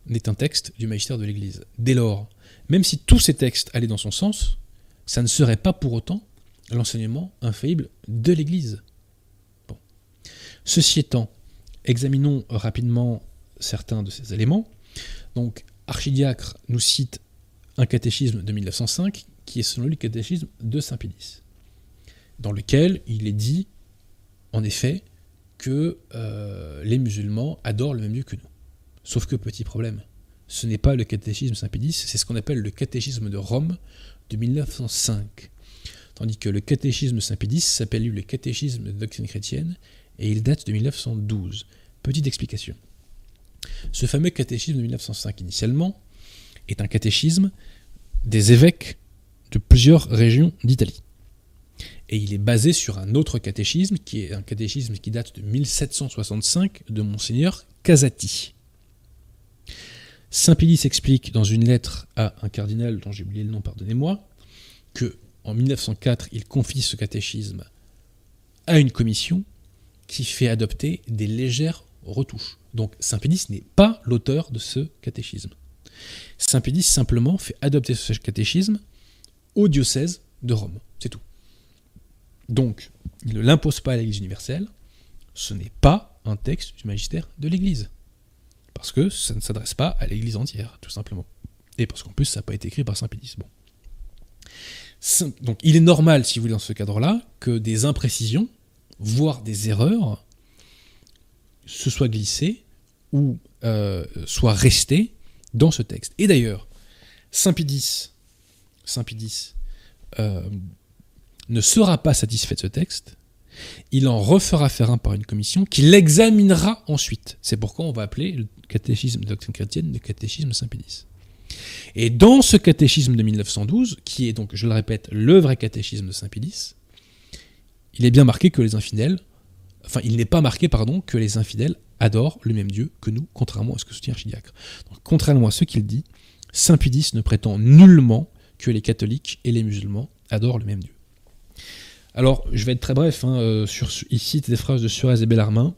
n'est un texte du magistère de l'Église. Dès lors, même si tous ces textes allaient dans son sens, ça ne serait pas pour autant l'enseignement infaillible de l'Église. Ceci étant, examinons rapidement certains de ces éléments. Donc, Archidiacre nous cite un catéchisme de 1905 qui est selon lui le catéchisme de Saint-Pédis, dans lequel il est dit, en effet, que euh, les musulmans adorent le même Dieu que nous. Sauf que petit problème, ce n'est pas le catéchisme Saint-Pédis, c'est ce qu'on appelle le catéchisme de Rome de 1905. Tandis que le catéchisme Saint-Pédis s'appelle lui le catéchisme de doctrine chrétienne et il date de 1912. Petite explication. Ce fameux catéchisme de 1905 initialement est un catéchisme des évêques de plusieurs régions d'Italie. Et il est basé sur un autre catéchisme, qui est un catéchisme qui date de 1765 de Monseigneur Casati. Saint Pédis explique dans une lettre à un cardinal dont j'ai oublié le nom, pardonnez-moi, que en 1904, il confie ce catéchisme à une commission qui fait adopter des légères retouches. Donc Saint Pédis n'est pas l'auteur de ce catéchisme. Saint Pédis simplement fait adopter ce catéchisme au diocèse de Rome. C'est tout. Donc, il ne l'impose pas à l'Église universelle. Ce n'est pas un texte du magistère de l'Église. Parce que ça ne s'adresse pas à l'Église entière, tout simplement. Et parce qu'en plus, ça n'a pas été écrit par Saint Pédis. Bon. Donc, il est normal, si vous voulez, dans ce cadre-là, que des imprécisions, voire des erreurs, se soient glissées ou euh, soient restées dans ce texte. Et d'ailleurs, Saint Pédis, Saint euh, ne sera pas satisfait de ce texte, il en refera faire un par une commission qui l'examinera ensuite. C'est pourquoi on va appeler le catéchisme de doctrine chrétienne le catéchisme Saint-Pédis. Et dans ce catéchisme de 1912, qui est donc, je le répète, le vrai catéchisme de Saint-Pédis, il est bien marqué que les infidèles, enfin, il n'est pas marqué, pardon, que les infidèles adorent le même Dieu que nous, contrairement à ce que soutient Archidiacre. Contrairement à ce qu'il dit, Saint-Pédis ne prétend nullement que les catholiques et les musulmans adorent le même Dieu. Alors, je vais être très bref. Hein, euh, sur, il cite des phrases de Suarez et Bellarmin,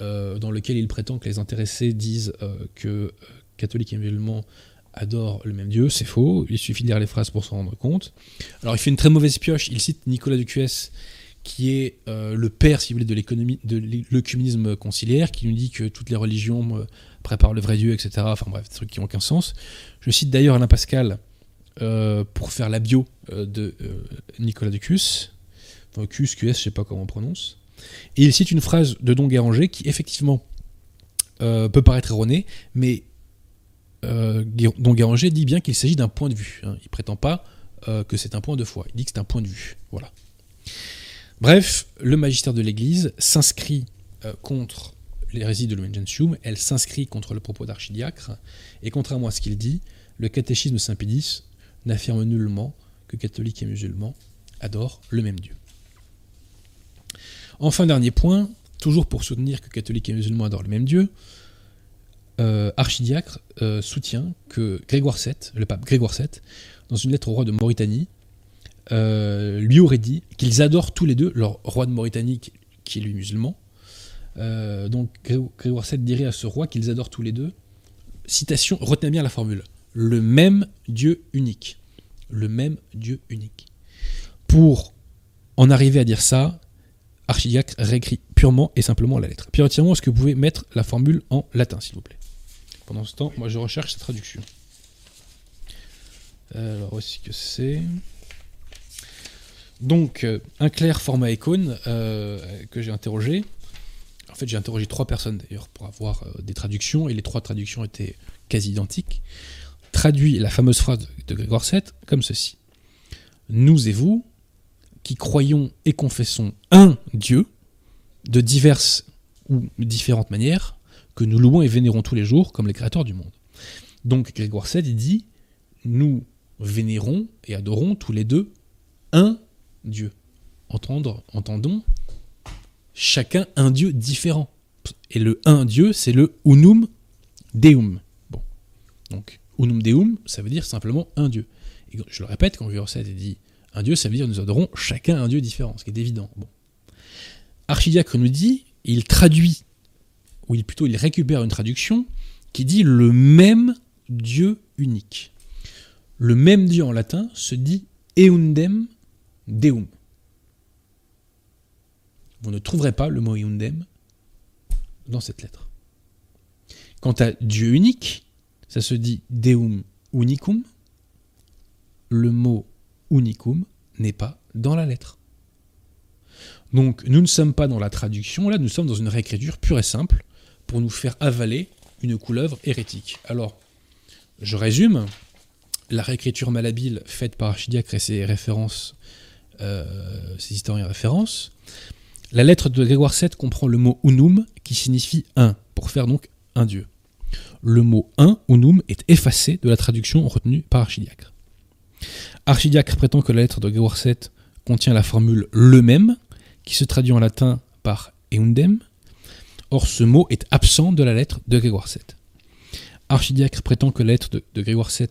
euh, dans lesquelles il prétend que les intéressés disent euh, que catholiques et musulmans adorent le même Dieu, c'est faux, il suffit de lire les phrases pour s'en rendre compte. Alors il fait une très mauvaise pioche, il cite Nicolas Ducuès, qui est euh, le père, si vous voulez, de l'économie, de l'œcuménisme conciliaire, qui nous dit que toutes les religions euh, préparent le vrai Dieu, etc. Enfin bref, des trucs qui n'ont aucun sens. Je cite d'ailleurs Alain Pascal euh, pour faire la bio de Nicolas Ducus, enfin Cus, QS, je sais pas comment on prononce. Et il cite une phrase de Don Guéranger qui effectivement peut paraître erronée, mais euh, Don Guéranger dit bien qu'il s'agit d'un point de vue. Hein. Il prétend pas que c'est un point de foi, il dit que c'est un point de vue. Voilà. Bref, le magistère de l'Église s'inscrit euh, contre l'hérésie de Lumen elle s'inscrit contre le propos d'archidiacre, et contrairement à ce qu'il dit, le catéchisme Saint-Pédis n'affirme nullement que catholiques et musulmans adorent le même Dieu. Enfin, dernier point, toujours pour soutenir que catholiques et musulmans adorent le même Dieu, euh, Archidiacre euh, soutient que Grégoire VII, le pape Grégoire VII, dans une lettre au roi de Mauritanie, euh, lui aurait dit qu'ils adorent tous les deux leur roi de Mauritanie, qui est lui musulman. Donc Grégoire VII dirait à ce roi qu'ils adorent tous les deux. Citation, retenez bien la formule. Le même Dieu unique. Le même Dieu unique. Pour en arriver à dire ça, Archidiacre réécrit purement et simplement la lettre. Pierre est-ce que vous pouvez mettre la formule en latin, s'il vous plaît Pendant ce temps, moi je recherche sa traduction. Alors, est-ce que c'est? Donc, euh, un clair format icône euh, que j'ai interrogé. En fait, j'ai interrogé trois personnes d'ailleurs pour avoir euh, des traductions, et les trois traductions étaient quasi identiques. Traduit la fameuse phrase de Grégoire VII comme ceci Nous et vous, qui croyons et confessons un Dieu, de diverses ou différentes manières, que nous louons et vénérons tous les jours comme les créateurs du monde. Donc Grégoire VII, dit Nous vénérons et adorons tous les deux un Dieu. Entendre, entendons, chacun un Dieu différent. Et le un Dieu, c'est le unum deum. Bon. Donc, unum deum, ça veut dire simplement un Dieu. Et je le répète, quand Grégoire dit un Dieu, ça veut dire nous adorons chacun un Dieu différent, ce qui est évident. Bon. Archidiacre nous dit, il traduit, ou plutôt il récupère une traduction qui dit le même Dieu unique. Le même Dieu en latin se dit eundem Deum. Vous ne trouverez pas le mot Iundem dans cette lettre. Quant à Dieu unique, ça se dit Deum unicum. Le mot unicum n'est pas dans la lettre. Donc nous ne sommes pas dans la traduction, là nous sommes dans une réécriture pure et simple pour nous faire avaler une couleuvre hérétique. Alors, je résume, la réécriture malhabile faite par Archidiacre et ses références euh, ces historiens référence. La lettre de Grégoire VII comprend le mot unum qui signifie un, pour faire donc un dieu. Le mot un, unum, est effacé de la traduction retenue par Archidiacre. Archidiacre prétend que la lettre de Grégoire VII contient la formule le même, qui se traduit en latin par eundem. Or, ce mot est absent de la lettre de Grégoire VII. Archidiacre prétend que la lettre de, Grégoire VII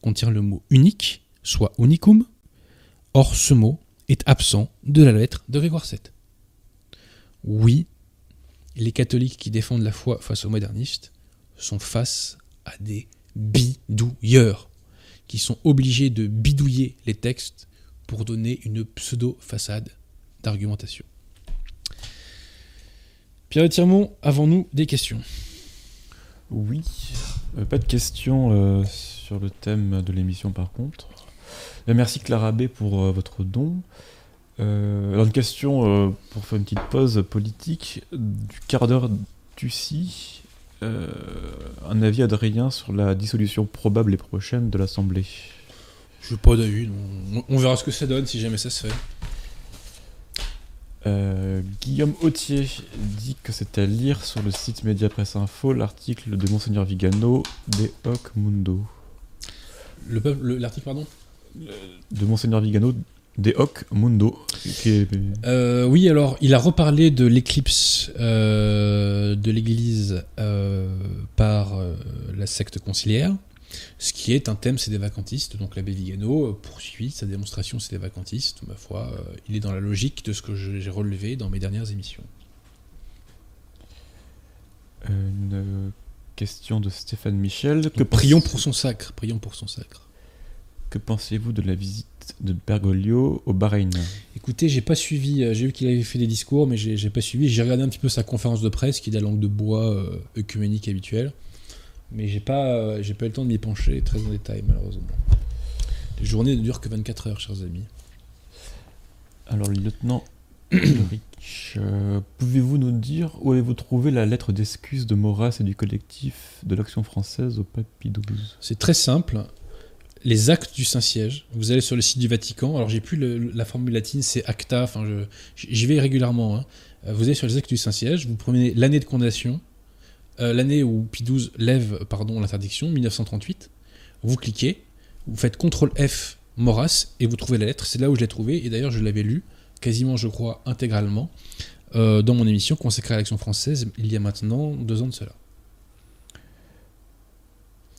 contient le mot unique, soit unicum. Or, ce mot est absent de la lettre de Grégoire VII. Oui, les catholiques qui défendent la foi face aux modernistes sont face à des bidouilleurs, qui sont obligés de bidouiller les textes pour donner une pseudo-façade d'argumentation. Pierre Tirmont, avons-nous des questions? Oui, euh, pas de questions euh, sur le thème de l'émission par contre. Euh, merci Clara B pour euh, votre don. Euh, alors une question pour faire une petite pause politique du quart d'heure d'Ucie. un avis Adrien sur la dissolution probable et prochaine de l'Assemblée? Je veux pas d'avis, on, verra ce que ça donne si jamais ça se fait. Guillaume Autier dit que c'est à lire sur le site Média Presse Info l'article de Monseigneur Vigano de Hoc Mundo. L'article, pardon? De Monseigneur Vigano des Hoc Mundo. Euh, oui, alors il a reparlé de l'éclipse euh, de l'Église euh, par la secte conciliaire, ce qui est un thème, c'est des vacantistes. Donc l'abbé Vigano poursuit sa démonstration, c'est des vacantistes. Ma foi, il est dans la logique de ce que j'ai relevé dans mes dernières émissions. Une question de Stéphane Michel. Que prions pour son sacre, prions pour son sacre. Que pensez-vous de la visite de Bergoglio au Bahreïn? Écoutez, j'ai pas suivi, euh, j'ai vu qu'il avait fait des discours, mais j'ai pas suivi. J'ai regardé un petit peu sa conférence de presse, qui est la langue de bois euh, œcuménique habituelle. Mais j'ai pas, euh, j'ai pas eu le temps de m'y pencher très en détail, malheureusement. Les journées ne durent que 24 heures, chers amis. Alors, le lieutenant euh, pouvez-vous nous dire où avez-vous trouvé la lettre d'excuse de Maurras et du collectif de l'Action française au pape Pie XII C'est très simple. Les actes du Saint-Siège, vous allez sur le site du Vatican, alors j'ai plus le- la formule latine, c'est acta, enfin je- j'y vais régulièrement. hein. Vous allez sur les actes du Saint-Siège, vous prenez l'année de condamnation, euh, l'année où Pie XII lève pardon, l'interdiction, 1938, vous cliquez, vous faites CTRL F Maurras et vous trouvez la lettre, c'est là où je l'ai trouvée, et d'ailleurs je l'avais lu, quasiment je crois intégralement, euh, dans mon émission consacrée à l'Action française, il y a maintenant deux ans de cela.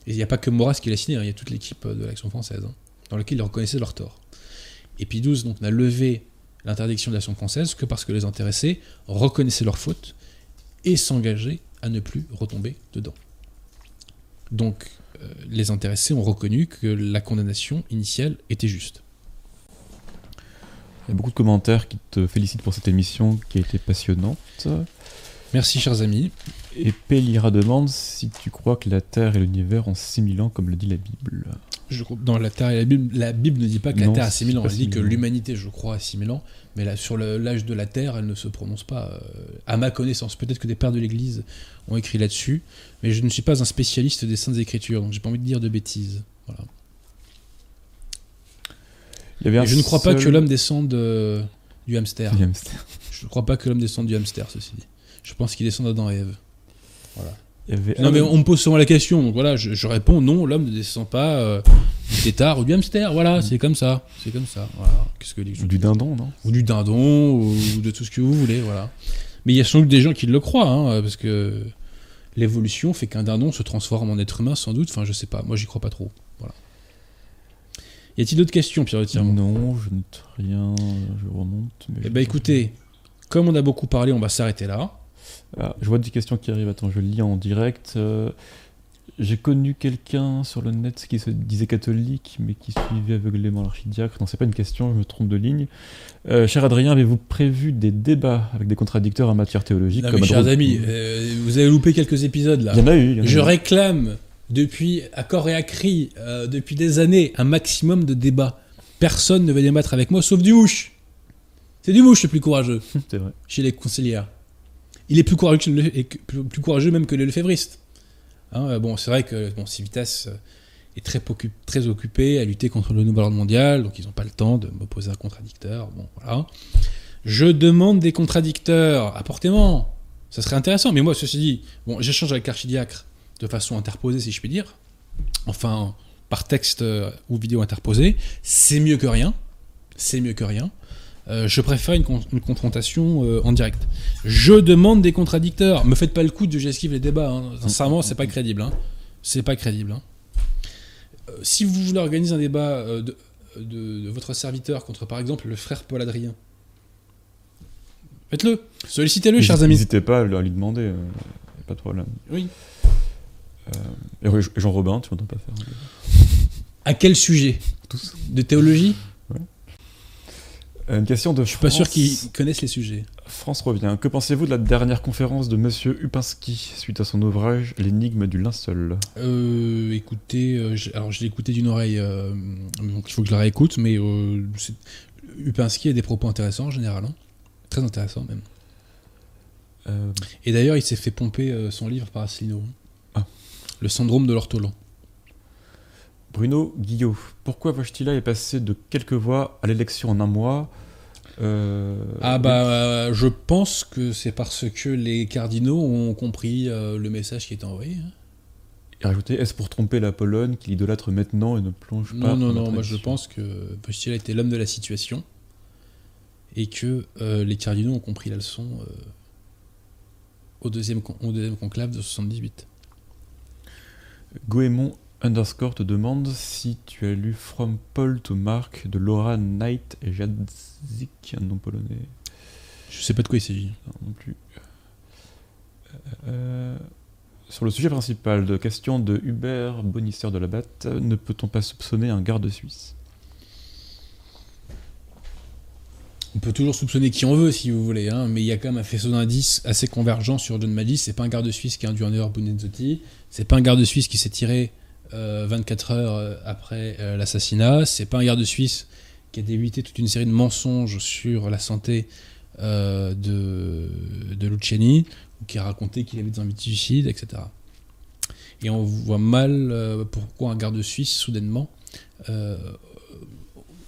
Et il n'y a pas que Maurras qui l'a signé, hein, il y a toute l'équipe de l'Action française, hein, dans laquelle ils reconnaissaient leur tort. Et Pie XII donc, n'a levé l'interdiction de l'Action française que parce que les intéressés reconnaissaient leur faute et s'engageaient à ne plus retomber dedans. Donc euh, les intéressés ont reconnu que la condamnation initiale était juste. Il y a beaucoup de commentaires qui te félicitent pour cette émission qui a été passionnante. Merci chers amis. Et Pélira demande si tu crois que la Terre et l'univers ont 6000 ans comme le dit la Bible. Je crois- dans la Terre et la Bible, la Bible ne dit pas que la Terre a c'est 6000 ans, elle dit 6000 que l'humanité, je crois, a 6000 ans, mais là, sur l'âge de la Terre, elle ne se prononce pas. euh, à ma connaissance, peut-être que des pères de l'Église ont écrit là-dessus, mais je ne suis pas un spécialiste des Saintes Écritures, donc j'ai pas envie de dire de bêtises. Voilà. Il y avait un je ne crois pas que l'homme descende du hamster. Du hamster. Je ne crois pas que l'homme descende du hamster, ceci dit. Je pense qu'il descend d'Adam et Ève. Voilà. Non mais on me pose souvent la question, donc voilà, je, je réponds non, l'homme ne descend pas euh, du tétard ou du hamster, voilà, c'est comme ça, c'est comme ça, voilà. Qu'est-ce que ou du dindon, non ou du dindon ou de tout ce que vous voulez, voilà. Mais il y a sans doute des gens qui le croient, hein, parce que l'évolution fait qu'un dindon se transforme en être humain, sans doute. Enfin, je sais pas, moi j'y crois pas trop. Voilà. Y a-t-il d'autres questions, Pierre Non, je note rien, je remonte. Mais Eh ben écoutez, comme on a beaucoup parlé, on va s'arrêter là. Ah, je vois des questions qui arrivent, attends, je lis en direct. Euh, J'ai connu quelqu'un sur le net qui se disait catholique, mais qui suivait aveuglément l'archidiacre. Non, c'est pas une question, je me trompe de ligne. Euh, cher Adrien, avez-vous prévu des débats avec des contradicteurs en matière théologique Non, comme mais chers amis, euh, vous avez loupé quelques épisodes là. Il y en a eu. en Je réclame depuis à corps et à cri, depuis des années, un maximum de débats. Personne ne veut débattre avec moi sauf Dumouche. C'est Dumouche le plus courageux C'est vrai. chez les conseillères. Il est plus courageux, le- plus, courageux même que les lefévristes. Hein, euh, bon, c'est vrai que bon, Civitas euh, est très, très occupé à lutter contre le nouvel ordre mondial, donc ils n'ont pas le temps de m'opposer un contradicteur. Bon, voilà. Je demande des contradicteurs. Apportez-moi. Ça serait intéressant. Mais moi, ceci dit, bon, j'échange avec l'archidiacre de façon interposée, si je puis dire. Enfin, par texte euh, ou vidéo interposée. C'est mieux que rien. C'est mieux que rien. Euh, je préfère une, con- une confrontation euh, en direct. Je demande des contradicteurs. Me faites pas le coup de j'esquive les débats. hein. Sincèrement, c'est pas crédible. hein. C'est pas crédible. hein. Euh, si vous voulez organiser un débat de, de- de votre serviteur contre, par exemple, le frère Paul Adrien, faites-le. Sollicitez-le, chers amis. N'hésitez pas à lui demander, pas de problème. Oui. Et Jean Robin, tu m'entends pas faire. À quel sujet? Tous. De théologie? Une question de Je suis pas sûr qu'ils connaissent les sujets. France revient. Que pensez-vous de la dernière conférence de Monsieur Upinski suite à son ouvrage L'énigme du linceul Euh, écoutez, euh, alors je l'ai écouté d'une oreille, euh, donc il faut que je la réécoute, mais euh, Upinski a des propos intéressants en général, hein. très intéressants même. Euh, Et d'ailleurs, il s'est fait pomper euh, son livre par Asselineau. Ah. Le syndrome de l'ortolan. Bruno Guillot. Pourquoi Wojtyla est passé de quelques voix à l'élection en un mois Euh, Ah bah, euh, je pense que c'est parce que les cardinaux ont compris euh, le message qui est envoyé. hein. Et rajouter est-ce pour tromper la Pologne qu'il idolâtre maintenant et ne plonge pas Non, non, non, moi je pense que Wojtyla était l'homme de la situation et que les cardinaux ont compris la leçon au, deuxième, au deuxième conclave de 78. Goemon underscore te demande si tu as lu From Paul to Mark de Laura Knight et Jadzik, un nom polonais. Je sais pas de quoi il s'agit. Non, non plus. Euh, sur le sujet principal, de question de Hubert Bonisseur de la Batte, ne peut-on pas soupçonner un garde suisse? On peut toujours soupçonner qui on veut si vous voulez, hein, mais il y a quand même un faisceau d'indices assez convergent sur John Magis. C'est pas un garde suisse qui a induit en erreur Bunenzotti, c'est pas un garde suisse qui s'est tiré euh, 24 heures euh, après euh, l'assassinat, c'est pas un garde suisse qui a débité toute une série de mensonges sur la santé euh, de, de Luciani, ou qui a raconté qu'il avait des envies de suicide, etc. Et on voit mal euh, pourquoi un garde suisse, soudainement, euh,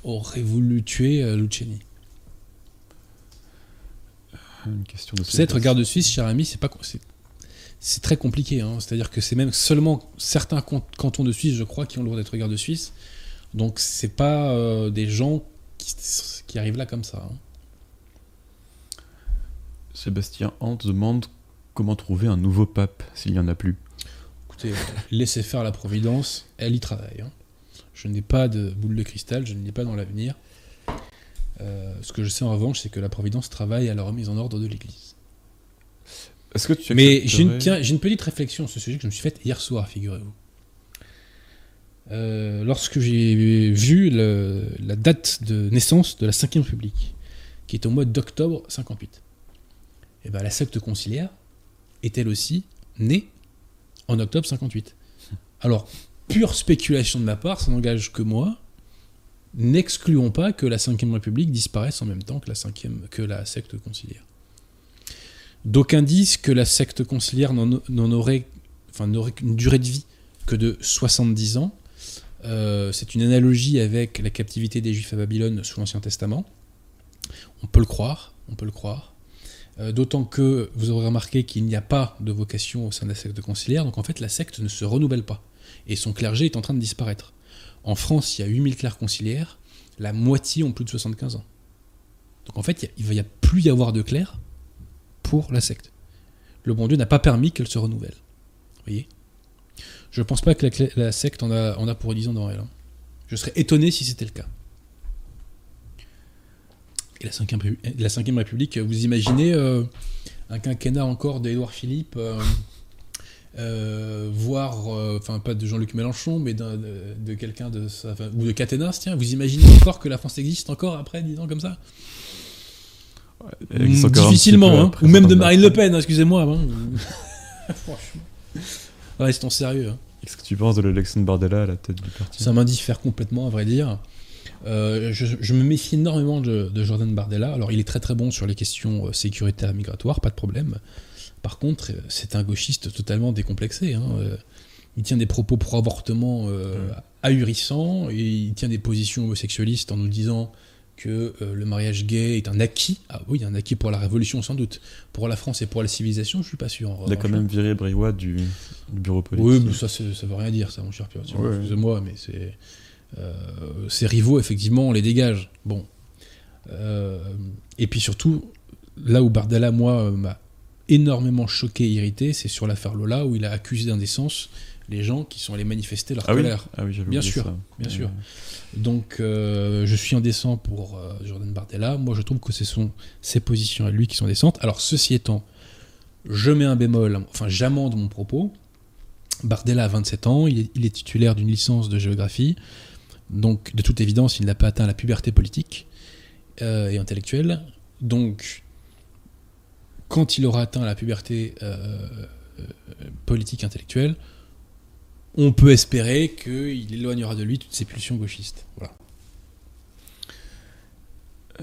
aurait voulu tuer euh, Luciani. Une question de C'est être garde suisse, cher ami, c'est pas c'est, c'est très compliqué. hein. C'est-à-dire que c'est même seulement certains can- cantons de Suisse, je crois, qui ont le droit d'être garde suisse. Donc c'est pas euh, des gens qui, qui arrivent là comme ça. hein. Sébastien Hant demande comment trouver un nouveau pape s'il n'y en a plus. Écoutez, laissez faire la Providence, elle y travaille. hein. Je n'ai pas de boule de cristal, je ne l'ai pas dans l'avenir. Euh, ce que je sais en revanche, c'est que la Providence travaille à la remise en ordre de l'Église. Est-ce que tu Mais j'ai une, accepterais- tiens, j'ai une petite réflexion sur ce sujet que je me suis faite hier soir, figurez-vous. Euh, lorsque j'ai vu le- la date de naissance de la 5ème République, qui est au mois d'octobre 58, et ben la secte conciliaire est elle aussi née en octobre 58. Alors, pure spéculation de ma part, ça n'engage que moi. N'excluons pas que la 5ème République disparaisse en même temps que la, 5e, que la secte conciliaire. D'aucuns disent que la secte conciliaire n'en aurait, enfin, n'aurait qu'une durée de vie que de 70 ans. Euh, c'est une analogie avec la captivité des Juifs à Babylone sous l'Ancien Testament. On peut le croire, on peut le croire. Euh, D'autant que vous aurez remarqué qu'il n'y a pas de vocation au sein de la secte conciliaire, donc en fait la secte ne se renouvelle pas. Et son clergé est en train de disparaître. En France, il y a 8000 clercs conciliaires, la moitié ont plus de 75 ans. Donc en fait, il ne va y plus y avoir de clercs pour la secte. Le bon Dieu n'a pas permis qu'elle se renouvelle. Vous voyez? Je pense pas que la, la secte en a, pour 10 ans dans elle. Je serais étonné si c'était le cas. Et la 5 la cinquième République, vous imaginez euh, un quinquennat encore d'Édouard Philippe, euh, euh, voire, enfin pas de Jean-Luc Mélenchon, mais de, de quelqu'un de sa, ou de Caténas, tiens, vous imaginez encore que la France existe encore après 10 ans comme ça Elle existe encore un petit Difficilement, hein. ou même de. Marine Le Pen, hein, excusez-moi. hein. Franchement. Restons sérieux. hein. Qu'est-ce que tu penses de l'élection de Bardella à la tête du parti? Ça m'indiffère complètement, à vrai dire. Euh, je, je me méfie énormément de, de Jordan Bardella. Alors, il est très très bon sur les questions euh, sécuritaires migratoires, pas de problème. Par contre, euh, c'est un gauchiste totalement décomplexé. hein. Il tient des propos pro-avortement euh, Ouais. ahurissants, et il tient des positions homosexualistes en nous disant que euh, le mariage gay est un acquis. Ah oui, un acquis pour la Révolution sans doute. Pour la France et pour la civilisation, je suis pas sûr. Il a quand même viré Briouat du, du bureau politique. Oui, mais ça, ça veut rien dire, ça, mon cher Pierre. Ouais. Excusez-moi, mais c'est. euh, ces rivaux, effectivement, on les dégage. Bon. Euh, et puis surtout, là où Bardella, moi, m'a énormément choqué et irrité, c'est sur l'affaire Lola, où il a accusé d'indécence les gens qui sont allés manifester leur Ah oui, colère. ah oui Bien sûr, ça. bien sûr. Donc, euh, je suis indécent pour euh, Jordan Bardella. Moi, je trouve que ce sont ses positions à lui qui sont décentes. Alors, ceci étant, je mets un bémol, enfin, j'amende mon propos. Bardella a 27 ans, il est, il est titulaire d'une licence de géographie. Donc, de toute évidence, il n'a pas atteint la puberté politique euh, et intellectuelle. Donc, quand il aura atteint la puberté politique intellectuelle, on peut espérer qu'il éloignera de lui toutes ses pulsions gauchistes. Voilà.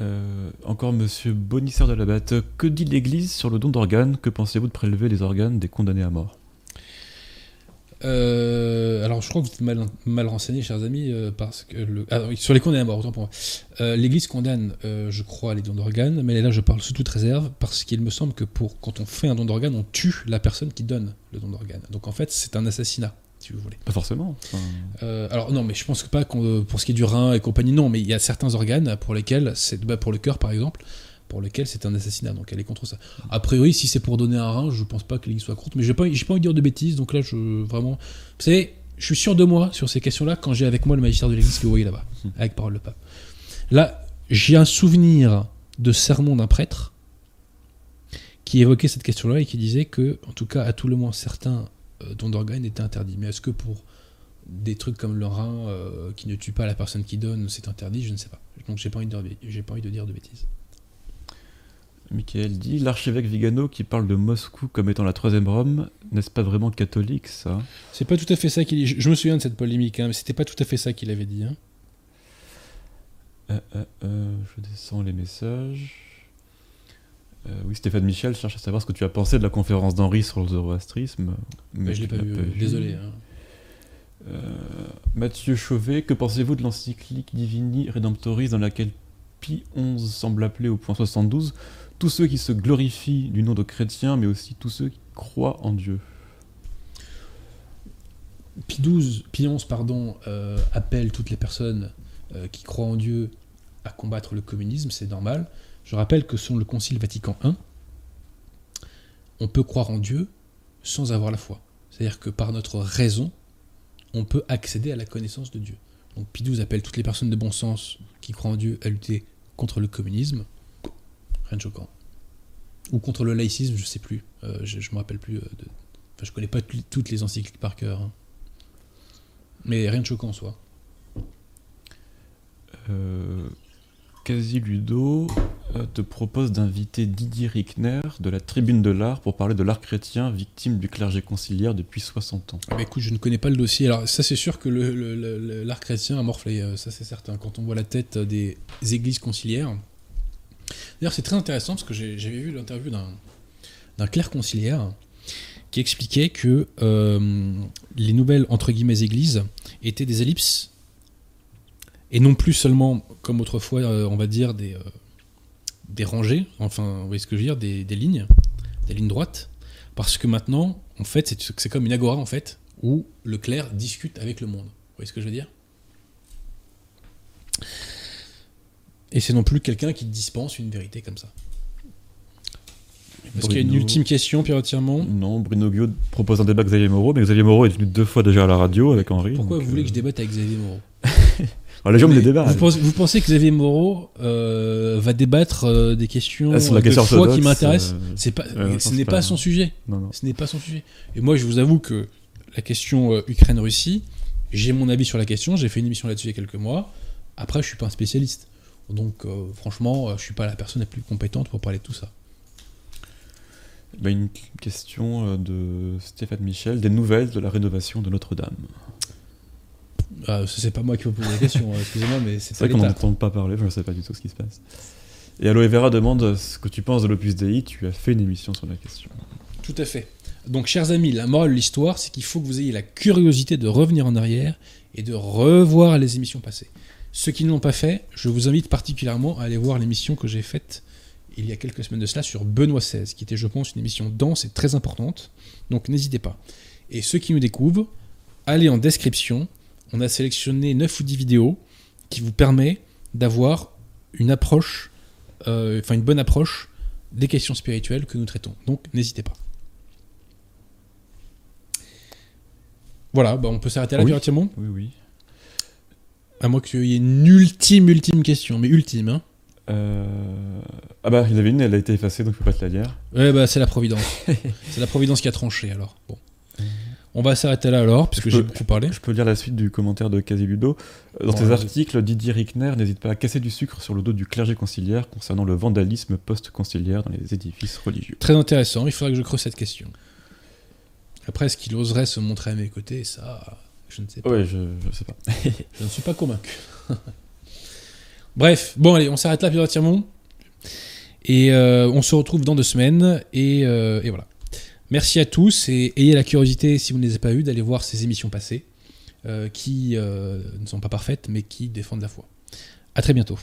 Euh, encore monsieur Bonisseur de la Batte. Que dit l'Église sur le don d'organes? Que pensez-vous de prélever les organes des condamnés à mort? Euh, alors, je crois que vous êtes mal, mal renseigné, chers amis, euh, parce que le, ah, oui, sur les condamnés à mort, autant pour moi. Euh, L'Église condamne, euh, je crois, les dons d'organes, mais là, je parle sous toute réserve, parce qu'il me semble que pour quand on fait un don d'organes, on tue la personne qui donne le don d'organes. Donc, en fait, c'est un assassinat, si vous voulez. Pas forcément. Enfin, Euh, alors non, mais je pense que pas qu'on- pour ce qui est du rein et compagnie, non, mais il y a certains organes pour lesquels, c'est bah, pour le cœur par exemple, pour lesquels c'est un assassinat, donc elle est contre ça. A priori, si c'est pour donner un rein, je pense pas que l'Église soit contre, mais j'ai pas, j'ai pas envie de dire de bêtises, donc là, je vraiment, vous savez, je suis sûr de moi sur ces questions-là quand j'ai avec moi le magistère de l'Église que vous voyez là-bas, avec parole de pape. Là, j'ai un souvenir de sermon d'un prêtre qui évoquait cette question-là et qui disait que, en tout cas, à tout le moins certains euh, don d'organes était interdit. Mais est-ce que pour des trucs comme le rein euh, qui ne tue pas la personne qui donne, c'est interdit? Je ne sais pas. Donc j'ai pas envie de dire, j'ai pas envie de dire de bêtises. Michael dit l'archevêque Vigano qui parle de Moscou comme étant la troisième Rome, n'est-ce pas vraiment catholique ça? C'est pas tout à fait ça qu'il. Je, je me souviens de cette polémique, hein, mais c'était pas tout à fait ça qu'il avait dit. hein. Euh, euh, euh, Je descends les messages. Euh, oui, Stéphane Michel cherche à savoir ce que tu as pensé de la conférence d'Henri sur le zoroastrisme. Mais je l'ai tu pas l'as vu. euh, Désolé. hein. Euh, Mathieu Chauvet, que pensez-vous de l'encyclique Divini Redemptoris dans laquelle Pie XI semble appeler au point 72 tous ceux qui se glorifient du nom de chrétiens, mais aussi tous ceux qui croient en Dieu Pie XII, Pie XI, pardon, euh, appelle toutes les personnes euh, qui croient en Dieu à combattre le communisme, c'est normal. Je rappelle que selon le Concile Vatican I, on peut croire en Dieu sans avoir la foi. C'est-à-dire que par notre raison, on peut accéder à la connaissance de Dieu. Donc Pie appelle toutes les personnes de bon sens qui croient en Dieu à lutter contre le communisme. Rien de choquant. Ou contre le laïcisme, je sais plus. Euh, je, je me rappelle plus. euh, de... Enfin, je connais pas tout- toutes les encycliques par cœur. hein. Mais rien de choquant en soi. Euh, Quasi Ludo euh, te propose d'inviter Didier Rickner de la Tribune de l'Art pour parler de l'art chrétien victime du clergé conciliaire depuis 60 ans. Ah bah écoute, je ne connais pas le dossier. Alors ça c'est sûr que l'art chrétien a morflé, euh, ça c'est certain. Quand on voit la tête des églises conciliaires. D'ailleurs c'est très intéressant parce que j'avais vu l'interview d'un d'un clerc conciliaire qui expliquait que euh, les nouvelles entre guillemets églises étaient des ellipses et non plus seulement comme autrefois euh, on va dire des, euh, des rangées, enfin vous voyez ce que je veux dire, des, des lignes, des lignes droites, parce que maintenant en fait c'est comme une agora en fait où le clerc discute avec le monde. Vous voyez ce que je veux dire? Et c'est non plus quelqu'un qui dispense une vérité comme ça. Est-ce qu'il y a une Bruno- ultime question, Pierre Tirmont Non, Bruno Guillaume propose un débat avec Xavier Moreau, mais Xavier Moreau est venu deux fois déjà à la radio avec Henri. Pourquoi vous voulez que je euh, débatte avec Xavier Moreau? les gens débats. vous, pensez, vous pensez que Xavier Moreau euh, va débattre euh, des questions Ah, sur la de question foi qui m'intéressent euh, C'est pas, non, ce n'est pas- pas son sujet. Non, non. Ce n'est pas son sujet. Et moi, je vous avoue que la question euh, Ukraine-Russie, j'ai mon avis sur la question. J'ai fait une émission là-dessus il y a quelques mois. Après, je suis pas un spécialiste. Donc, euh, franchement, euh, je suis pas la personne la plus compétente pour parler de tout ça. Bah, une question de Stéphane Michel, des nouvelles de la rénovation de Notre-Dame? Ah, c'est pas moi qui vous pose la question. hein, Excusez-moi, mais c'est C'est vrai qu'on n'entend pas parler, je ne sais pas du tout ce qui se passe. Et Aloe Vera demande ce que tu penses de l'Opus Dei, tu as fait une émission sur la question. Tout à fait. Donc, chers amis, la morale de l'histoire, c'est qu'il faut que vous ayez la curiosité de revenir en arrière et de revoir les émissions passées. Ceux qui ne l'ont pas fait, je vous invite particulièrement à aller voir l'émission que j'ai faite il y a quelques semaines de cela sur Benoît XVI, qui était, je pense, une émission dense et très importante. Donc, n'hésitez pas. Et ceux qui nous découvrent, allez en description. On a sélectionné 9 ou 10 vidéos qui vous permet d'avoir une approche, euh, enfin une bonne approche des questions spirituelles que nous traitons. Donc, n'hésitez pas. Voilà, bah on peut s'arrêter là, Oui. Pierre Oui, oui. À moins qu'il y ait une ultime, ultime question, mais ultime, hein. Euh, Ah bah, il y en avait une, elle a été effacée, donc je peux pas te la lire. Ouais, bah c'est la Providence. c'est la Providence qui a tranché, alors. Bon. On va s'arrêter là, alors, puisque j'ai beaucoup parlé. Je peux lire la suite du commentaire de Casiludo. Euh, Dans tes vas-y. articles, Didier Rickner n'hésite pas à casser du sucre sur le dos du clergé conciliaire concernant le vandalisme post-conciliaire dans les édifices religieux. Très intéressant, il faudrait que je creuse cette question. Après, est-ce qu'il oserait se montrer à mes côtés Ça, je ne sais pas. Ouais, je, je sais pas. Je ne suis pas convaincu. Bref, bon allez, on s'arrête là, Pierre Tirmont. Et euh, on se retrouve dans deux semaines. Et, euh, et voilà. Merci à tous et ayez la curiosité, si vous ne les avez pas eues, d'aller voir ces émissions passées, euh, qui euh, ne sont pas parfaites, mais qui défendent la foi. À très bientôt.